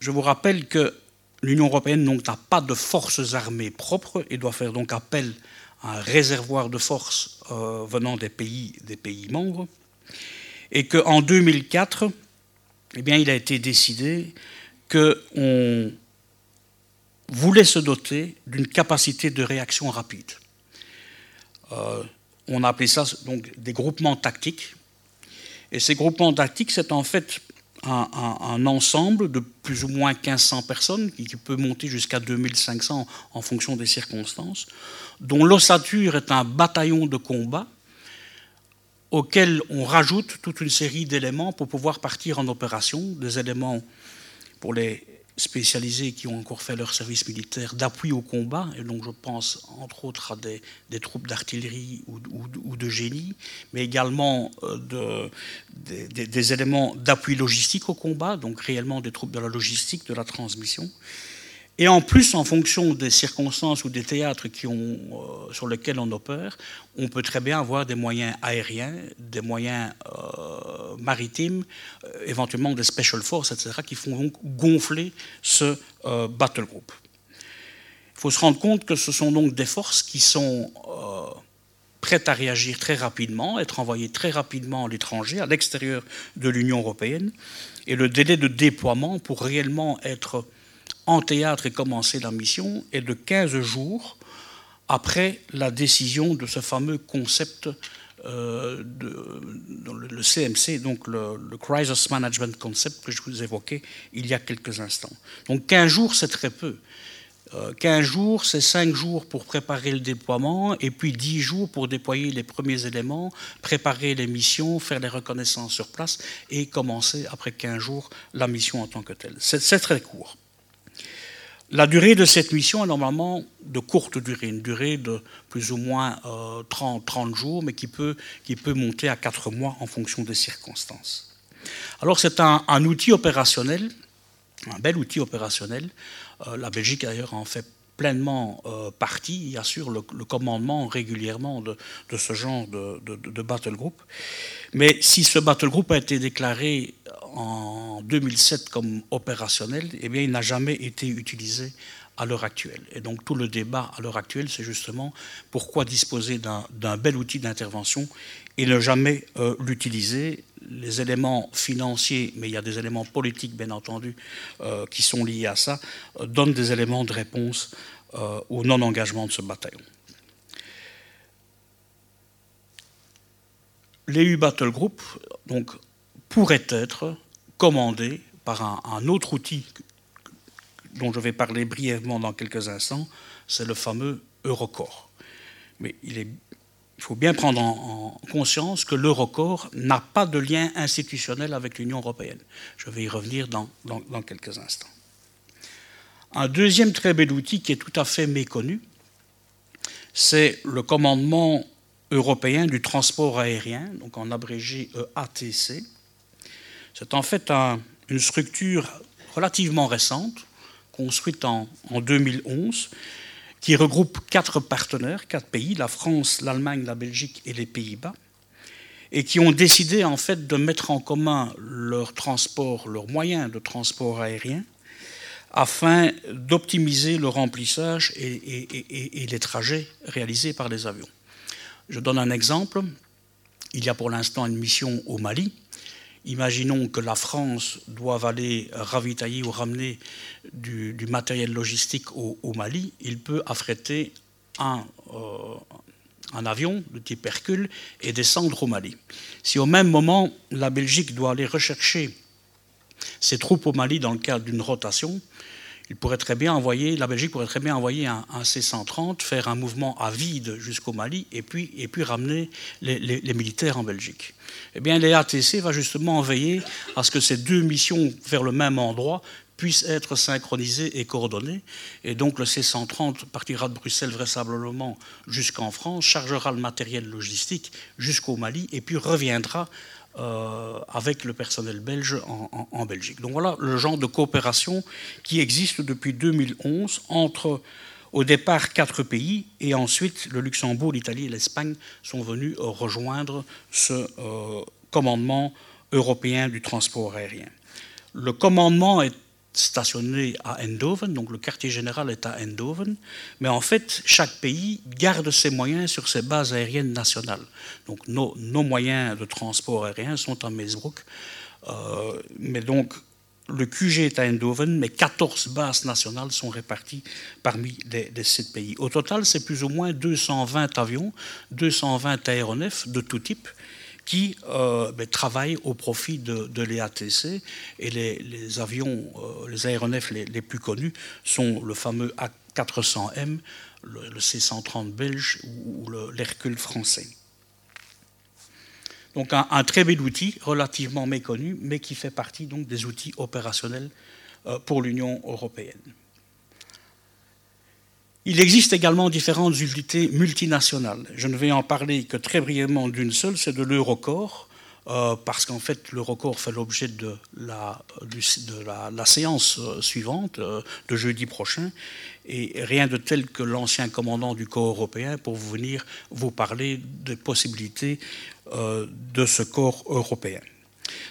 Je vous rappelle que l'Union européenne n'a pas de forces armées propres et doit faire donc appel un réservoir de force euh, venant des pays, des pays membres, et qu'en 2004, eh bien, il a été décidé qu'on voulait se doter d'une capacité de réaction rapide. Euh, on a appelé ça donc des groupements tactiques. Et ces groupements tactiques, c'est en fait un, ensemble de plus ou moins 1500 personnes, qui, peut monter jusqu'à 2500 en fonction des circonstances, dont l'ossature est un bataillon de combat auquel on rajoute toute une série d'éléments pour pouvoir partir en opération, des éléments pour les spécialisés qui ont encore fait leur service militaire d'appui au combat, et donc je pense entre autres à des, troupes d'artillerie ou, de génie, mais également euh, de, des, éléments d'appui logistique au combat, donc réellement des troupes de la logistique, de la transmission. Et en plus, en fonction des circonstances ou des théâtres euh, sur lesquels on opère, on peut très bien avoir des moyens aériens, des moyens euh, maritimes, euh, éventuellement des special forces, etc., qui font donc gonfler ce battle group. Il faut se rendre compte que ce sont donc des forces qui sont prêtes à réagir très rapidement, être envoyées très rapidement à l'étranger, à l'extérieur de l'Union européenne, et le délai de déploiement pour réellement être en théâtre et commencer la mission est de 15 jours après la décision de ce fameux concept euh, le CMC, donc le, Crisis Management Concept que je vous évoquais il y a quelques instants. Donc 15 jours, c'est très peu. 15 euh, jours, c'est 5 jours pour préparer le déploiement et puis 10 jours pour déployer les premiers éléments, préparer les missions, faire les reconnaissances sur place et commencer après 15 jours la mission en tant que telle. C'est très court. La durée de cette mission est normalement de courte durée, une durée de plus ou moins 30, euh, jours, mais qui peut, qui peut monter à 4 mois en fonction des circonstances. Alors c'est un, outil opérationnel, un bel outil opérationnel. Euh, la Belgique d'ailleurs en fait pleinement euh, partie, assure le, commandement régulièrement de, ce genre de, de, battle group. Mais si ce battle group a été déclaré en 2007 comme opérationnel, eh bien, il n'a jamais été utilisé à l'heure actuelle. Et donc tout le débat à l'heure actuelle, c'est justement pourquoi disposer d'un bel outil d'intervention et ne jamais euh, l'utiliser. Les éléments financiers, mais il y a des éléments politiques, bien entendu, euh, qui sont liés à ça, euh, donnent des éléments de réponse au non-engagement de ce bataillon. L'EU Battle Group donc, pourrait être commandé par un, autre outil dont je vais parler brièvement dans quelques instants, c'est le fameux Eurocorps. Mais il est il faut bien prendre en, conscience que l'Eurocorps n'a pas de lien institutionnel avec l'Union européenne. Je vais y revenir dans, quelques instants. Un deuxième très bel outil qui est tout à fait méconnu, c'est le commandement européen du transport aérien, donc en abrégé EATC. C'est en fait une structure relativement récente, construite en, en 2011, qui regroupe quatre partenaires, quatre pays, la France, l'Allemagne, la Belgique et les Pays-Bas, et qui ont décidé en fait de mettre en commun leur transport, leurs moyens de transport aérien, afin d'optimiser le remplissage et, les trajets réalisés par les avions. Je donne un exemple. Il y a pour l'instant une mission au Mali Imaginons que la France doive aller ravitailler ou ramener du, matériel logistique au, Mali. Il peut affréter un, euh, un, avion de type Hercule et descendre au Mali. Si au même moment, la Belgique doit aller rechercher ses troupes au Mali dans le cadre d'une rotation, il pourrait très bien envoyer, la Belgique pourrait très bien envoyer un, C-130, faire un mouvement à vide jusqu'au Mali et puis, ramener les, militaires en Belgique. Eh bien, l'EATC va justement veiller à ce que ces deux missions vers le même endroit puissent être synchronisées et coordonnées. Et donc le C-130 partira de Bruxelles vraisemblablement jusqu'en France, chargera le matériel logistique jusqu'au Mali et puis reviendra euh, avec le personnel belge en, Belgique. Donc voilà le genre de coopération qui existe depuis 2011 entre au départ quatre pays et ensuite le Luxembourg, l'Italie et l'Espagne sont venus rejoindre ce euh, commandement européen du transport aérien. Le commandement est stationné à Eindhoven, donc le quartier général est à Eindhoven, mais en fait, chaque pays garde ses moyens sur ses bases aériennes nationales. Donc nos, moyens de transport aérien sont à Meesbroek, euh, mais donc le QG est à Eindhoven, mais 14 bases nationales sont réparties parmi les, les 7 pays. Au total, c'est plus ou moins 220 avions, 220 aéronefs de tout type, qui euh, ben, travaillent au profit de, l'EATC. Et les, avions, euh, les aéronefs les, plus connus sont le fameux A400M, le, C-130 belge ou, l'Hercule français. Donc un, très bel outil, relativement méconnu, mais qui fait partie des outils opérationnels euh, pour l'Union européenne. Il existe également différentes unités multinationales. Je ne vais en parler que très brièvement d'une seule, c'est de l'Eurocorps, euh, parce qu'en fait l'Eurocorps fait l'objet de, la, séance euh, suivante, euh, de jeudi prochain, et rien de tel que l'ancien commandant du corps européen pour venir vous parler des possibilités de ce corps européen.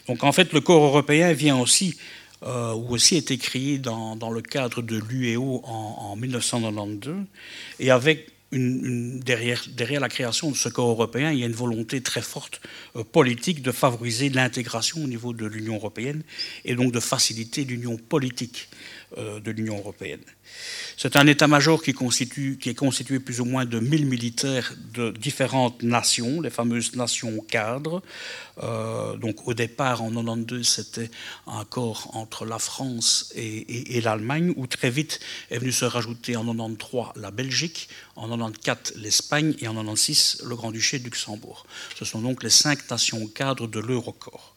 Donc en fait le corps européen vient aussi euh, ou aussi été créé dans, le cadre de l'UEO en, 1992, et avec derrière, derrière, la création de ce corps européen, il y a une volonté très forte euh, politique de favoriser l'intégration au niveau de l'Union européenne et donc de faciliter l'union politique de l'Union européenne. C'est un état-major qui, qui, est constitué plus ou moins de 1000 militaires de différentes nations, les fameuses nations cadres. Euh, donc au départ, en 92, c'était un corps entre la France et, l'Allemagne, où très vite est venu se rajouter en 93 la Belgique, en 94 l'Espagne et en 96 le Grand-Duché de Luxembourg. Ce sont donc les cinq nations cadres de l'Eurocorps.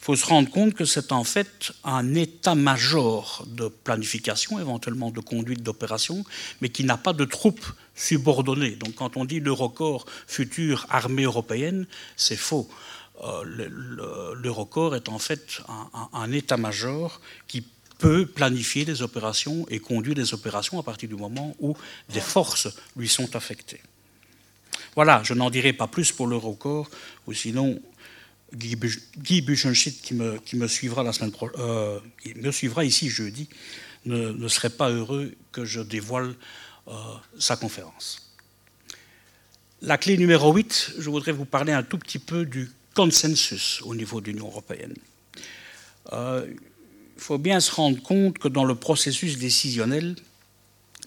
Il faut se rendre compte que c'est en fait un état-major de planification, éventuellement de conduite d'opération, mais qui n'a pas de troupes subordonnées. Donc quand on dit l'Eurocorps future armée européenne, c'est faux. Euh, L'Eurocorps est en fait un, état-major qui peut planifier des opérations et conduire des opérations à partir du moment où des forces lui sont affectées. Voilà, je n'en dirai pas plus pour l'Eurocorps, ou sinon Guy, Buchenschit, qui euh, me suivra ici jeudi, ne, serait pas heureux que je dévoile euh, sa conférence. La clé numéro 8, je voudrais vous parler un tout petit peu du consensus au niveau de l'Union européenne. Euh, il faut bien se rendre compte que dans le processus décisionnel,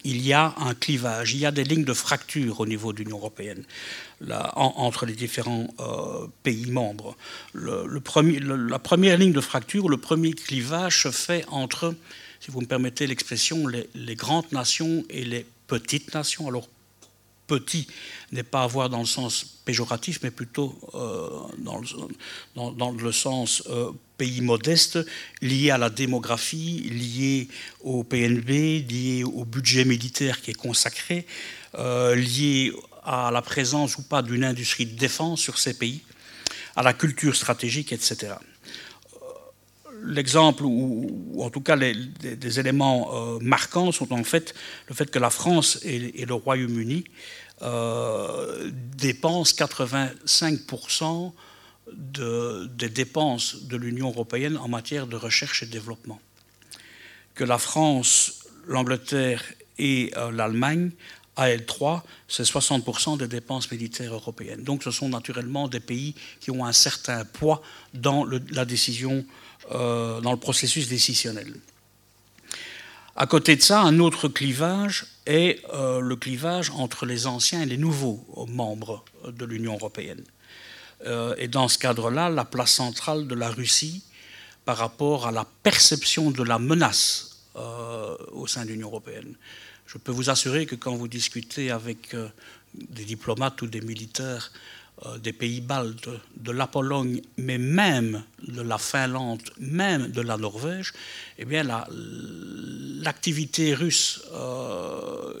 il y a un clivage, il y a des lignes de fracture au niveau de l'Union européenne, entre les différents euh, pays membres. La première ligne de fracture, le premier clivage se fait entre, si vous me permettez l'expression, les, grandes nations et les petites nations. Alors, petit n'est pas à voir dans le sens péjoratif, mais plutôt euh, dans, le, dans, le, sens euh, pays modeste, lié à la démographie, lié au PNB, lié au budget militaire qui est consacré, euh, lié à la présence ou pas d'une industrie de défense sur ces pays, à la culture stratégique, etc l'exemple, ou, en tout cas des, éléments euh, marquants, sont en fait le fait que la France et, le Royaume-Uni euh, dépensent 85% des dépenses de l'Union européenne en matière de recherche et développement. Que la France, l'Angleterre et euh, l'Allemagne à L3, c'est 60% des dépenses militaires européennes. Donc ce sont naturellement des pays qui ont un certain poids dans la décision euh, dans le processus décisionnel. À côté de ça, un autre clivage est euh, le clivage entre les anciens et les nouveaux membres de l'Union européenne. Euh, et dans ce cadre-là, la place centrale de la Russie par rapport à la perception de la menace au sein de l'Union européenne. Je peux vous assurer que quand vous discutez avec des diplomates ou des militaires euh, des pays baltes, de la Pologne, mais même de la Finlande, même de la Norvège, eh bien l'activité russe euh,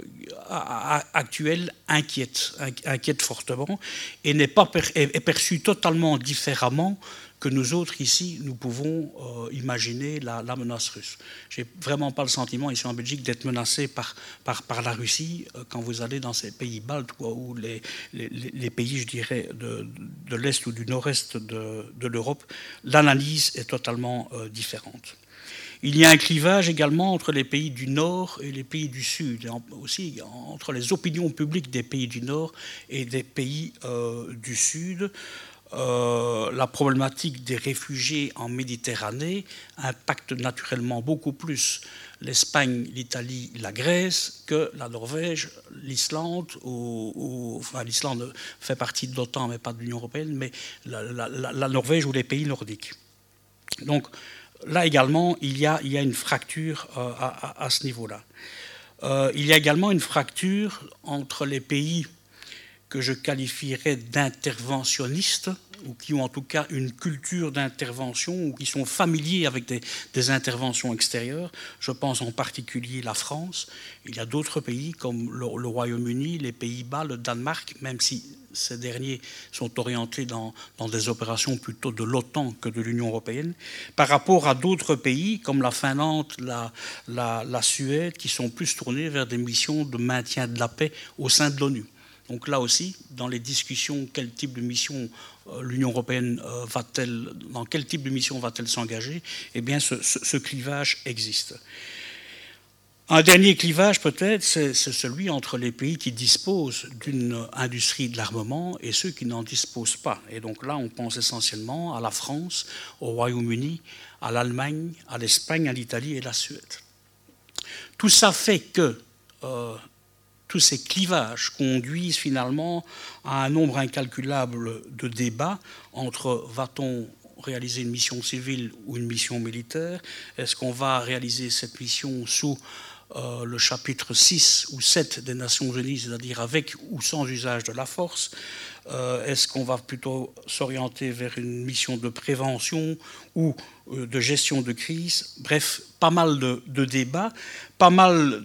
actuelle inquiète, inquiète fortement et n'est pas est perçue totalement différemment que nous autres ici, nous pouvons euh, imaginer la, menace russe. Je n'ai vraiment pas le sentiment ici en Belgique d'être menacé par, par, par, la Russie euh, quand vous allez dans ces pays baltes ou les, pays, je dirais, de, l'Est ou du Nord-Est de, de l'Europe. L'analyse est totalement euh, différente. Il y a un clivage également entre les pays du Nord et les pays du Sud, et aussi entre les opinions publiques des pays du Nord et des pays du Sud. Euh, la problématique des réfugiés en Méditerranée impacte naturellement beaucoup plus l'Espagne, l'Italie, la Grèce que la Norvège, l'Islande, ou, enfin l'Islande fait partie de l'OTAN mais pas de l'Union européenne, mais la, Norvège ou les pays nordiques. Donc là également, il y a, une fracture euh, à, ce niveau-là. Euh, il y a également une fracture entre les pays que je qualifierais d'interventionnistes, ou qui ont en tout cas une culture d'intervention, ou qui sont familiers avec des, interventions extérieures. Je pense en particulier la France. Il y a d'autres pays comme le, Royaume-Uni, les Pays-Bas, le Danemark, même si ces derniers sont orientés dans, des opérations plutôt de l'OTAN que de l'Union européenne, par rapport à d'autres pays comme la Finlande, la, la Suède, qui sont plus tournés vers des missions de maintien de la paix au sein de l'ONU. Donc là aussi, dans les discussions, quel type de mission euh, l'Union européenne euh, va-t-elle, dans quel type de mission va-t-elle s'engager Eh bien, ce, clivage existe. Un dernier clivage, peut-être, c'est celui entre les pays qui disposent d'une industrie de l'armement et ceux qui n'en disposent pas. Et donc là, on pense essentiellement à la France, au Royaume-Uni, à l'Allemagne, à l'Espagne, à l'Italie et à la Suède. Tout ça fait que euh, tous ces clivages conduisent finalement à un nombre incalculable de débats entre va-t-on réaliser une mission civile ou une mission militaire? Est-ce qu'on va réaliser cette mission sous euh, le chapitre 6 ou 7 des Nations Unies, c'est-à-dire avec ou sans usage de la force? Euh, Est-ce qu'on va plutôt s'orienter vers une mission de prévention ou euh, de gestion de crise? Bref, pas mal de, de débats, pas mal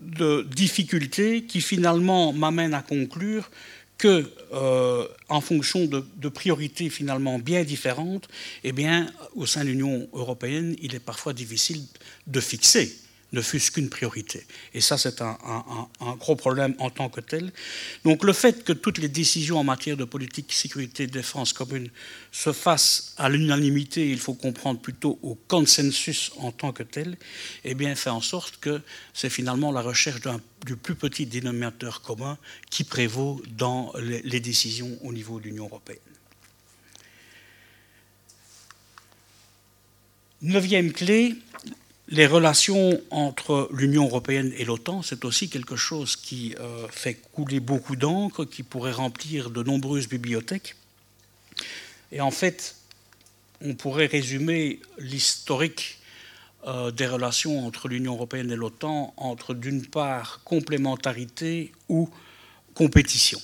de difficultés qui finalement m'amènent à conclure que, euh, en fonction de, de, priorités finalement bien différentes, eh bien, au sein de l'Union européenne, il est parfois difficile de fixer ne fût-ce qu'une priorité. Et ça, c'est un, gros problème en tant que tel. Donc le fait que toutes les décisions en matière de politique, sécurité, défense commune se fassent à l'unanimité, il faut comprendre plutôt au consensus en tant que tel, eh bien, fait en sorte que c'est finalement la recherche du plus petit dénominateur commun qui prévaut dans les, les décisions au niveau de l'Union européenne. Neuvième clé, les relations entre l'Union européenne et l'OTAN, c'est aussi quelque chose qui euh, fait couler beaucoup d'encre, qui pourrait remplir de nombreuses bibliothèques. Et en fait, on pourrait résumer l'historique euh, des relations entre l'Union européenne et l'OTAN entre d'une part complémentarité ou compétition.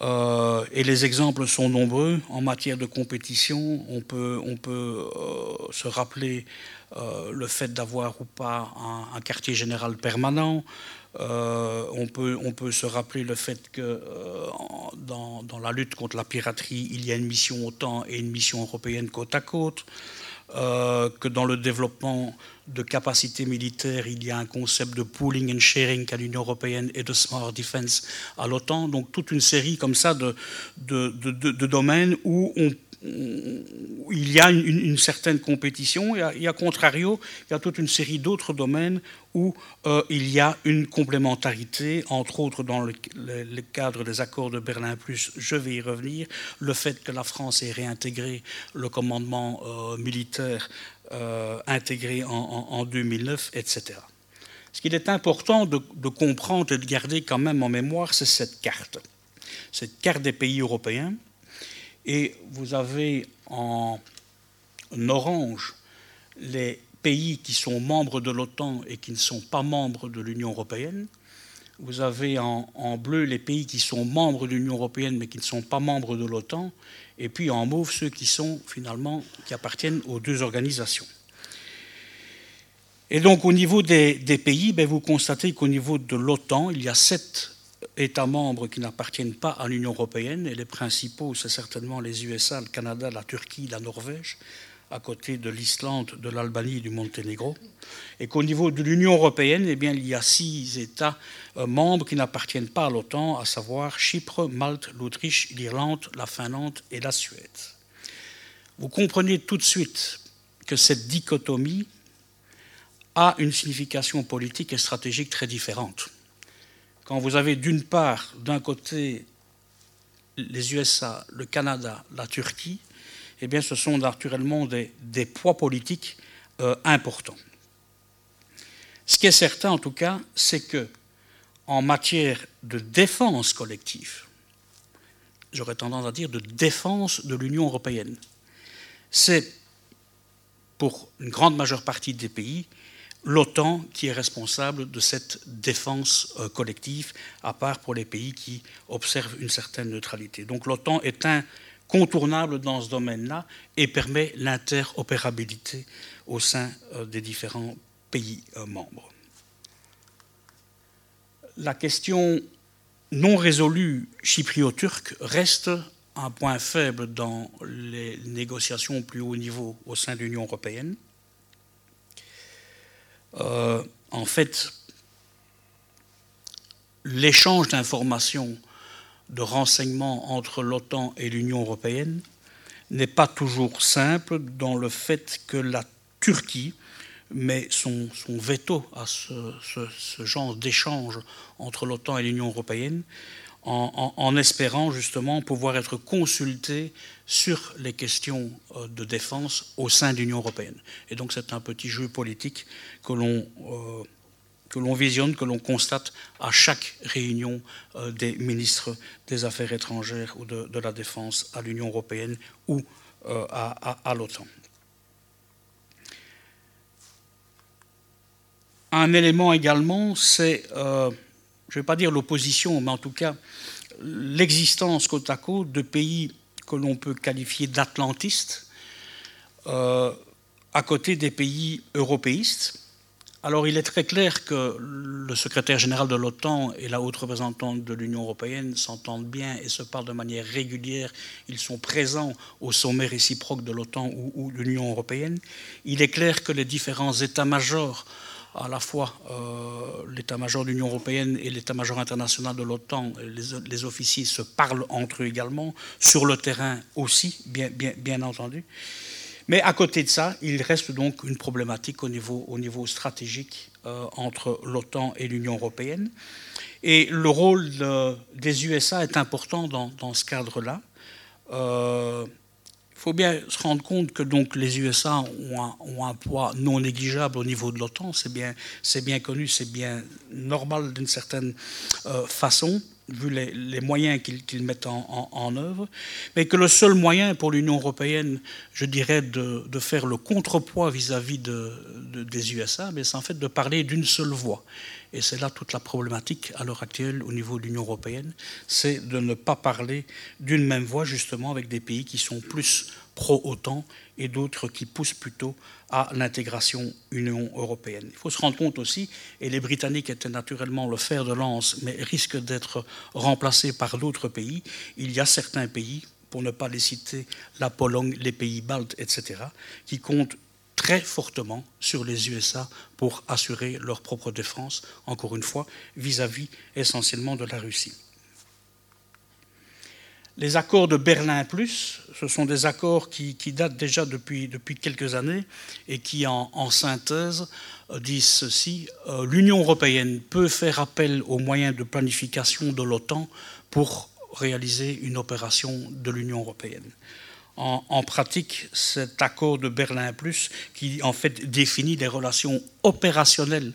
Euh, et les exemples sont nombreux. En matière de compétition, on peut, se rappeler le fait d'avoir ou pas un, quartier général permanent. on, peut, on peut se rappeler le fait que dans, dans, la lutte contre la piraterie, il y a une mission OTAN et une mission européenne côte à côte. que dans le développement de capacités militaires, il y a un concept de pooling and sharing à l'Union européenne et de smart defense à l'OTAN. Donc toute une série comme ça de, de, domaines où on il y a une, certaine compétition, et à, contrario, il y a toute une série d'autres domaines où euh, il y a une complémentarité, entre autres dans le, cadre des accords de Berlin Plus, je vais y revenir, le fait que la France ait réintégré le commandement euh, militaire euh, intégré en, 2009, etc. Ce qu'il est important de, comprendre et de garder quand même en mémoire, c'est cette carte. Cette carte des pays européens. Et vous avez en orange les pays qui sont membres de l'OTAN et qui ne sont pas membres de l'Union européenne. Vous avez en, bleu les pays qui sont membres de l'Union européenne mais qui ne sont pas membres de l'OTAN et puis en mauve ceux qui sont finalement qui appartiennent aux deux organisations. Et donc au niveau des, pays, ben, vous constatez qu'au niveau de l'OTAN, il y a sept États membres qui n'appartiennent pas à l'Union européenne, et les principaux, c'est certainement les USA, le Canada, la Turquie, la Norvège, à côté de l'Islande, de l'Albanie et du Monténégro. Et qu'au niveau de l'Union européenne, eh il y a six États euh, membres qui n'appartiennent pas à l'OTAN, à savoir Chypre, Malte, l'Autriche, l'Irlande, la Finlande et la Suède. Vous comprenez tout de suite que cette dichotomie a une signification politique et stratégique très différente. Quand vous avez d'une part, d'un côté, les USA, le Canada, la Turquie, eh ce sont naturellement des, poids politiques euh, importants. Ce qui est certain, en tout cas, c'est que en matière de défense collective, j'aurais tendance à dire de défense de l'Union européenne, c'est pour une grande majeure partie des pays l'OTAN qui est responsable de cette défense euh, collective, à part pour les pays qui observent une certaine neutralité. Donc l'OTAN est incontournable dans ce domaine-là et permet l'interopérabilité au sein euh, des différents pays euh, membres. La question non résolue chyprio-turque reste un point faible dans les négociations au plus haut niveau au sein de l'Union européenne. Euh, en fait, l'échange d'informations, de renseignements entre l'OTAN et l'Union européenne n'est pas toujours simple dans le fait que la Turquie met son, veto à ce, ce genre d'échange entre l'OTAN et l'Union européenne en, espérant justement pouvoir être consulté sur les questions euh, de défense au sein de l'Union européenne. Et donc c'est un petit jeu politique que l'on euh, visionne, que l'on constate à chaque réunion euh, des ministres des Affaires étrangères ou de, la Défense à l'Union européenne ou à l'OTAN. Un élément également, c'est je ne vais pas dire l'opposition, mais en tout cas l'existence côte à côte de pays que l'on peut qualifier d'atlantistes, euh, à côté des pays européistes. Alors il est très clair que le secrétaire général de l'OTAN et la haute représentante de l'Union européenne s'entendent bien et se parlent de manière régulière. Ils sont présents au sommet réciproque de l'OTAN ou de l'Union européenne. Il est clair que les différents états-majors à la fois euh, l'état-major de l'Union européenne et l'état-major international de l'OTAN, les, officiers se parlent entre eux également, sur le terrain aussi, bien, entendu. Mais à côté de ça, il reste donc une problématique au niveau, au niveau stratégique euh, entre l'OTAN et l'Union européenne. Et le rôle des USA est important dans, ce cadre-là. Euh, faut bien se rendre compte que donc les USA ont un, poids non négligeable au niveau de l'OTAN. C'est bien, bien connu, c'est bien normal d'une certaine euh, façon vu les, moyens qu'ils mettent en, œuvre, mais que le seul moyen pour l'Union européenne, je dirais, de, faire le contrepoids vis-à-vis de, des USA, c'est en fait de parler d'une seule voix. et c'est là toute la problématique à l'heure actuelle au niveau de l'Union européenne, c'est de ne pas parler d'une même voix justement avec des pays qui sont plus pro-OTAN et d'autres qui poussent plutôt à l'intégration Union européenne. Il faut se rendre compte aussi, et les Britanniques étaient naturellement le fer de lance, mais risquent d'être remplacés par d'autres pays, il y a certains pays, pour ne pas les citer, la Pologne, les pays baltes, etc., qui comptent très fortement sur les USA pour assurer leur propre défense, encore une fois, vis-à-vis essentiellement de la Russie. Les accords de Berlin Plus, ce sont des accords qui, datent déjà depuis, depuis, quelques années et qui, en, synthèse, euh, disent ceci. Euh, L'Union européenne peut faire appel aux moyens de planification de l'OTAN pour réaliser une opération de l'Union européenne. En, pratique, cet accord de Berlin Plus, qui en fait définit les relations opérationnelles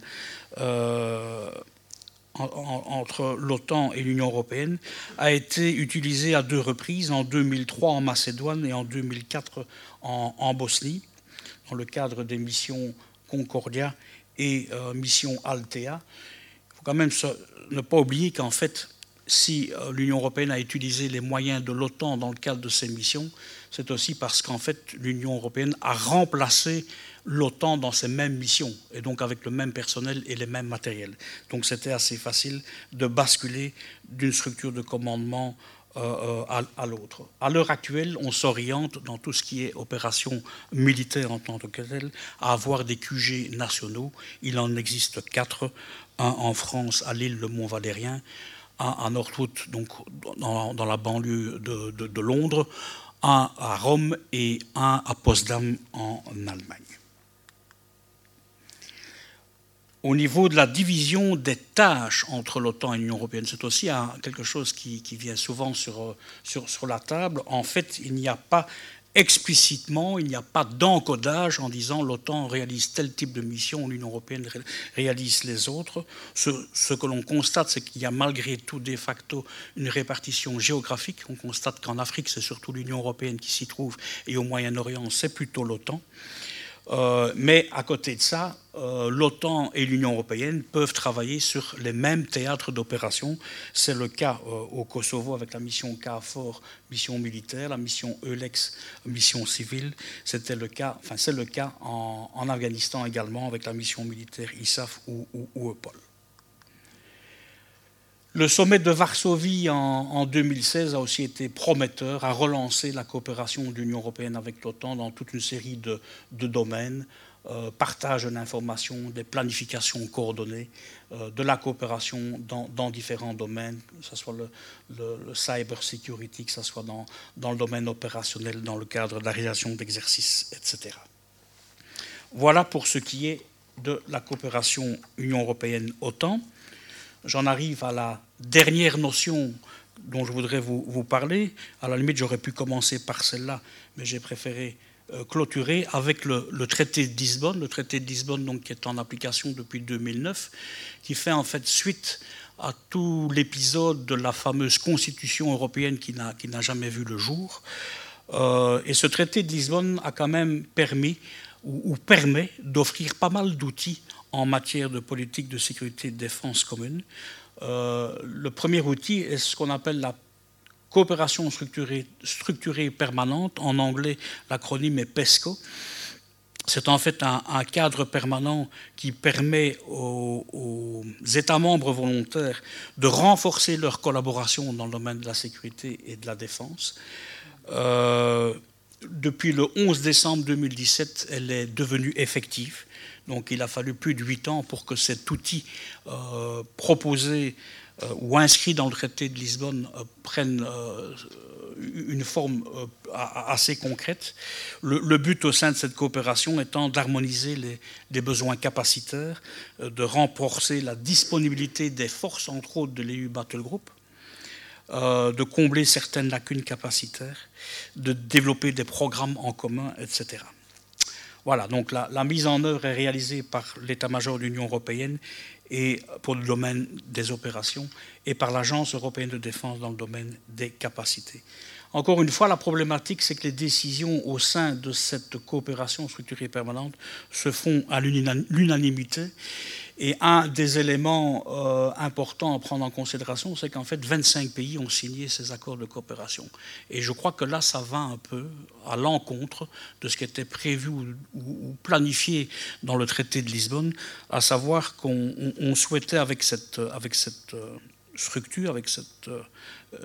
euh, entre l'OTAN et l'Union européenne a été utilisé à deux reprises, en 2003 en Macédoine et en 2004 en, Bosnie, dans le cadre des missions Concordia et euh, mission Altea. Il faut quand même ne pas oublier qu'en fait, si euh, l'Union européenne a utilisé les moyens de l'OTAN dans le cadre de ces missions, c'est aussi parce qu'en fait l'Union européenne a remplacé l'OTAN dans ses mêmes missions, et donc avec le même personnel et les mêmes matériels. Donc c'était assez facile de basculer d'une structure de commandement euh, euh, à, l'autre. À l'heure actuelle, on s'oriente dans tout ce qui est opération militaire en tant que telle à avoir des QG nationaux. Il en existe quatre, un en France à l'île de Mont-Valérien, un à Northwood, donc dans, la banlieue de Londres, un à Rome et un à Potsdam en Allemagne. Au niveau de la division des tâches entre l'OTAN et l'Union européenne, c'est aussi quelque chose qui, vient souvent sur, sur, la table. En fait, il n'y a pas explicitement, il n'y a pas d'encodage en disant l'OTAN réalise tel type de mission, l'Union européenne réalise les autres. Ce que l'on constate, c'est qu'il y a malgré tout de facto une répartition géographique. On constate qu'en Afrique, c'est surtout l'Union européenne qui s'y trouve, et au Moyen-Orient, c'est plutôt l'OTAN. Euh, mais à côté de ça, euh, l'OTAN et l'Union européenne peuvent travailler sur les mêmes théâtres d'opération. C'est le cas euh, au Kosovo avec la mission KFOR, mission militaire, la mission EULEX, mission civile. C'était le cas, enfin c'est le cas en, Afghanistan également avec la mission militaire ISAF ou, ou, EUPOL. Le sommet de Varsovie en, 2016 a aussi été prometteur, a relancé la coopération de l'Union européenne avec l'OTAN dans toute une série de, domaines, euh, partage d'informations, des planifications coordonnées, euh, de la coopération dans, différents domaines, que ce soit le, cyber security, que ce soit dans, dans, le domaine opérationnel, dans le cadre de la réalisation d'exercices, etc. Voilà pour ce qui est de la coopération Union européenne-OTAN. J'en arrive à la dernière notion dont je voudrais vous, parler. À la limite, j'aurais pu commencer par celle-là, mais j'ai préféré euh, clôturer avec le, traité de Lisbonne, le traité de Lisbonne donc, qui est en application depuis 2009, qui fait en fait suite à tout l'épisode de la fameuse Constitution européenne qui n'a jamais vu le jour. Euh, et ce traité de Lisbonne a quand même permis ou permet d'offrir pas mal d'outils en matière de politique de sécurité et de défense commune. Euh, le premier outil est ce qu'on appelle la coopération structurée, permanente. En anglais, l'acronyme est PESCO. C'est en fait un, cadre permanent qui permet aux, États membres volontaires de renforcer leur collaboration dans le domaine de la sécurité et de la défense. Euh, depuis le 11 décembre 2017, elle est devenue effective. Donc il a fallu plus de huit ans pour que cet outil euh, proposé euh, ou inscrit dans le traité de Lisbonne euh, prenne une forme assez concrète. Le, but au sein de cette coopération étant d'harmoniser les, besoins capacitaires, de renforcer la disponibilité des forces, entre autres de l'EU Battle Group, de combler certaines lacunes capacitaires, de développer des programmes en commun, etc. Voilà, donc la, mise en œuvre est réalisée par l'état-major de l'Union européenne et pour le domaine des opérations et par l'Agence européenne de défense dans le domaine des capacités. Encore une fois, la problématique, c'est que les décisions au sein de cette coopération structurée permanente se font à l'unanimité Et un des éléments euh, importants à prendre en considération, c'est qu'en fait, 25 pays ont signé ces accords de coopération. Et je crois que là, ça va un peu à l'encontre de ce qui était prévu ou, planifié dans le traité de Lisbonne, à savoir qu'on souhaitait, avec cette, avec cette euh, structure, avec cette euh,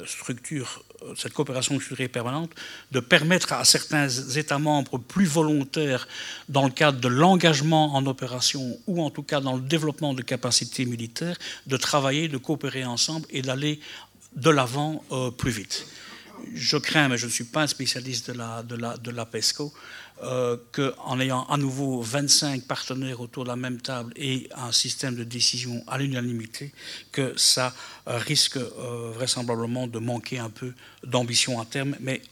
structure, euh, cette coopération structurée permanente, de permettre à certains États membres plus volontaires, dans le cadre de l'engagement en opération ou en tout cas dans le développement de capacités militaires, de travailler, de coopérer ensemble et d'aller de l'avant euh, plus vite. Je crains, mais je ne suis pas un spécialiste de la, de la, de la PESCO, euh, qu'en ayant à nouveau 25 partenaires autour de la même table et un système de décision à l'unanimité, que ça euh, risque euh, vraisemblablement de manquer un peu d'ambition à terme, mais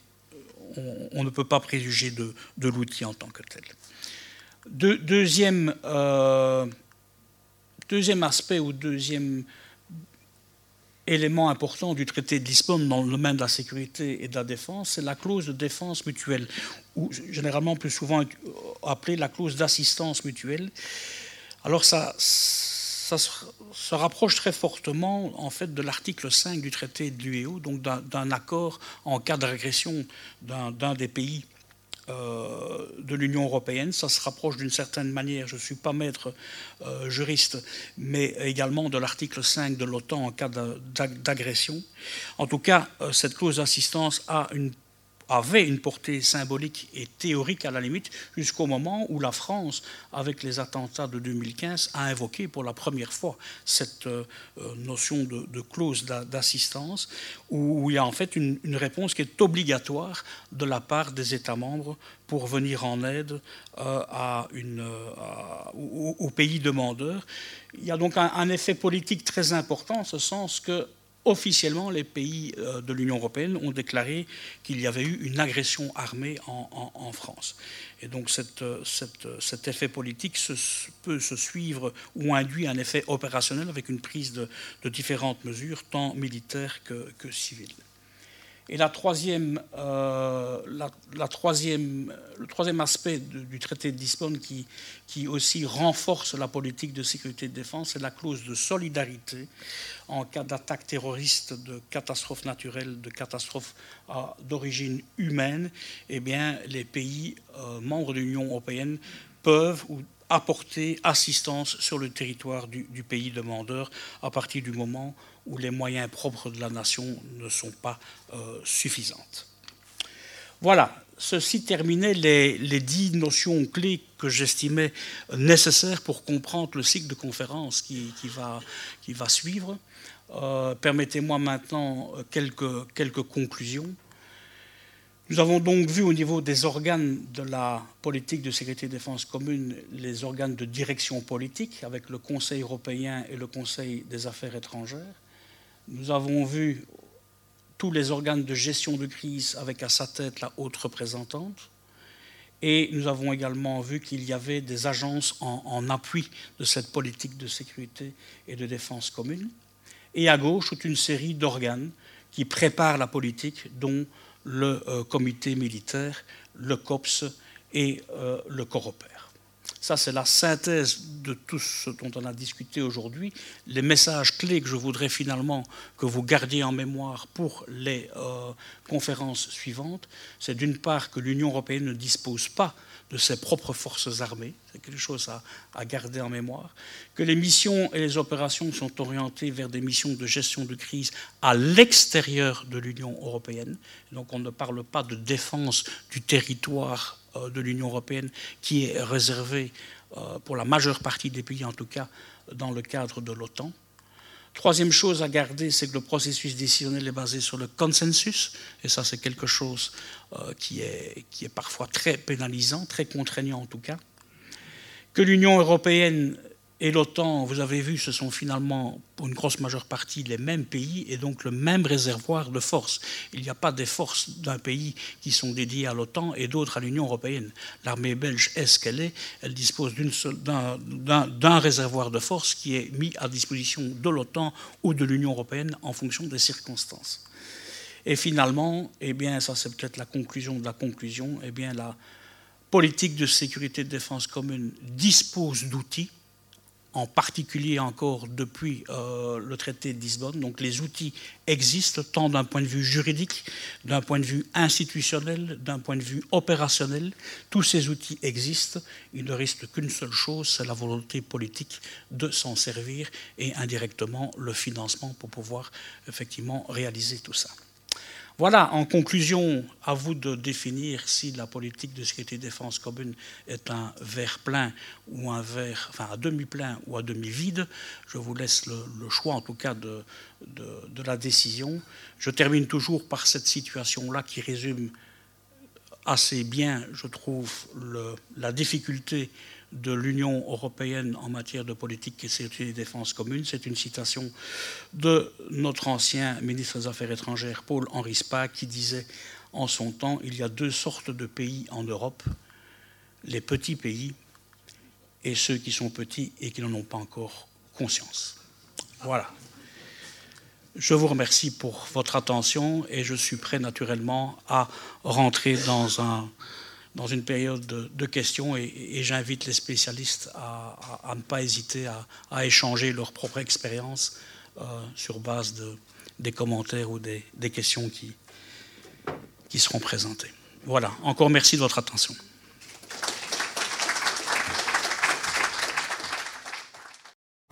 on, ne peut pas préjuger de, l'outil en tant que tel. deuxième, deuxième aspect ou deuxième élément important du traité de Lisbonne dans le domaine de la sécurité et de la défense, c'est la clause de défense mutuelle, ou généralement plus souvent appelée la clause d'assistance mutuelle. Alors ça, se rapproche très fortement en fait de l'article 5 du traité de l'UEO, donc d'un accord en cas d'agression d'un des pays euh, de l'Union européenne. Ça se rapproche d'une certaine manière, je ne suis pas maître euh, juriste, mais également de l'article 5 de l'OTAN en cas d'agression. En tout cas, euh, cette clause d'assistance a une avait une portée symbolique et théorique à la limite, jusqu'au moment où la France, avec les attentats de 2015, a invoqué pour la première fois cette euh, notion de, clause d'assistance, où il y a en fait une, réponse qui est obligatoire de la part des États membres pour venir en aide euh, à une, au, pays demandeur. Il y a donc un, un effet politique très important, en ce sens que officiellement, les pays euh, de l'Union européenne ont déclaré qu'il y avait eu une agression armée en, France. Et donc euh, cet effet politique peut se suivre ou induit un effet opérationnel avec une prise de, différentes mesures, tant militaires que civiles. Et euh, le troisième aspect du traité de Lisbonne qui, qui aussi renforce la politique de sécurité et de défense, c'est la clause de solidarité en cas d'attaque terroriste, de catastrophe naturelle, de catastrophe euh, d'origine humaine. Eh bien, les pays euh, membres de l'Union européenne peuvent ou apporter assistance sur le territoire du, pays demandeur à partir du moment où les moyens propres de la nation ne sont pas euh, suffisantes. Voilà, ceci terminait les, dix notions clés que j'estimais nécessaires pour comprendre le cycle de conférences qui, va, suivre. Euh, permettez-moi maintenant quelques, quelques conclusions. Nous avons donc vu au niveau des organes de la politique de sécurité et défense commune les organes de direction politique avec le Conseil européen et le Conseil des affaires étrangères. Nous avons vu tous les organes de gestion de crise avec à sa tête la haute représentante. Et nous avons également vu qu'il y avait des agences en, en, appui de cette politique de sécurité et de défense commune. Et à gauche, toute une série d'organes qui préparent la politique, dont le euh, comité militaire, le COPS et euh, le COROPER. Ça, c'est la synthèse de tout ce dont on a discuté aujourd'hui. Les messages clés que je voudrais finalement que vous gardiez en mémoire pour les euh, conférences suivantes, c'est d'une part que l'Union européenne ne dispose pas de ses propres forces armées, c'est quelque chose à, garder en mémoire, que les missions et les opérations sont orientées vers des missions de gestion de crise à l'extérieur de l'Union européenne. Donc on ne parle pas de défense du territoire euh, de l'Union européenne qui est réservé euh, pour la majeure partie des pays, en tout cas dans le cadre de l'OTAN. Troisième chose à garder, c'est que le processus décisionnel est basé sur le consensus, et ça c'est quelque chose euh, qui, est, qui est parfois très pénalisant, très contraignant en tout cas. Que l'Union européenne et l'OTAN, vous avez vu, ce sont finalement pour une grosse majeure partie les mêmes pays et donc le même réservoir de forces. Il n'y a pas des forces d'un pays qui sont dédiées à l'OTAN et d'autres à l'Union européenne. L'armée belge est ce qu'elle est. Elle dispose d'un réservoir de forces qui est mis à disposition de l'OTAN ou de l'Union européenne en fonction des circonstances. Et finalement, eh bien, ça c'est peut-être la conclusion de la conclusion, eh bien, la politique de sécurité et de défense commune dispose d'outils en particulier encore depuis euh, le traité de Lisbonne. Donc les outils existent tant d'un point de vue juridique, d'un point de vue institutionnel, d'un point de vue opérationnel. Tous ces outils existent. Il ne reste qu'une seule chose, c'est la volonté politique de s'en servir et indirectement le financement pour pouvoir effectivement réaliser tout ça. Voilà, en conclusion, à vous de définir si la politique de sécurité et défense commune est un verre plein ou un verre, enfin à demi-plein ou à demi-vide. Je vous laisse le, choix, en tout cas, de, la décision. Je termine toujours par cette situation-là qui résume assez bien, je trouve, la difficulté de l'Union européenne en matière de politique et sécurité et défense commune. C'est une citation de notre ancien ministre des Affaires étrangères, Paul-Henri Spa, qui disait en son temps, il y a deux sortes de pays en Europe, les petits pays et ceux qui sont petits et qui n'en ont pas encore conscience. Voilà. Je vous remercie pour votre attention et je suis prêt naturellement à rentrer dans un dans une période de, questions et, j'invite les spécialistes à, ne pas hésiter à, échanger leur propre expérience euh, sur base de, des commentaires ou des, des questions qui, qui seront présentées. Voilà, encore merci de votre attention.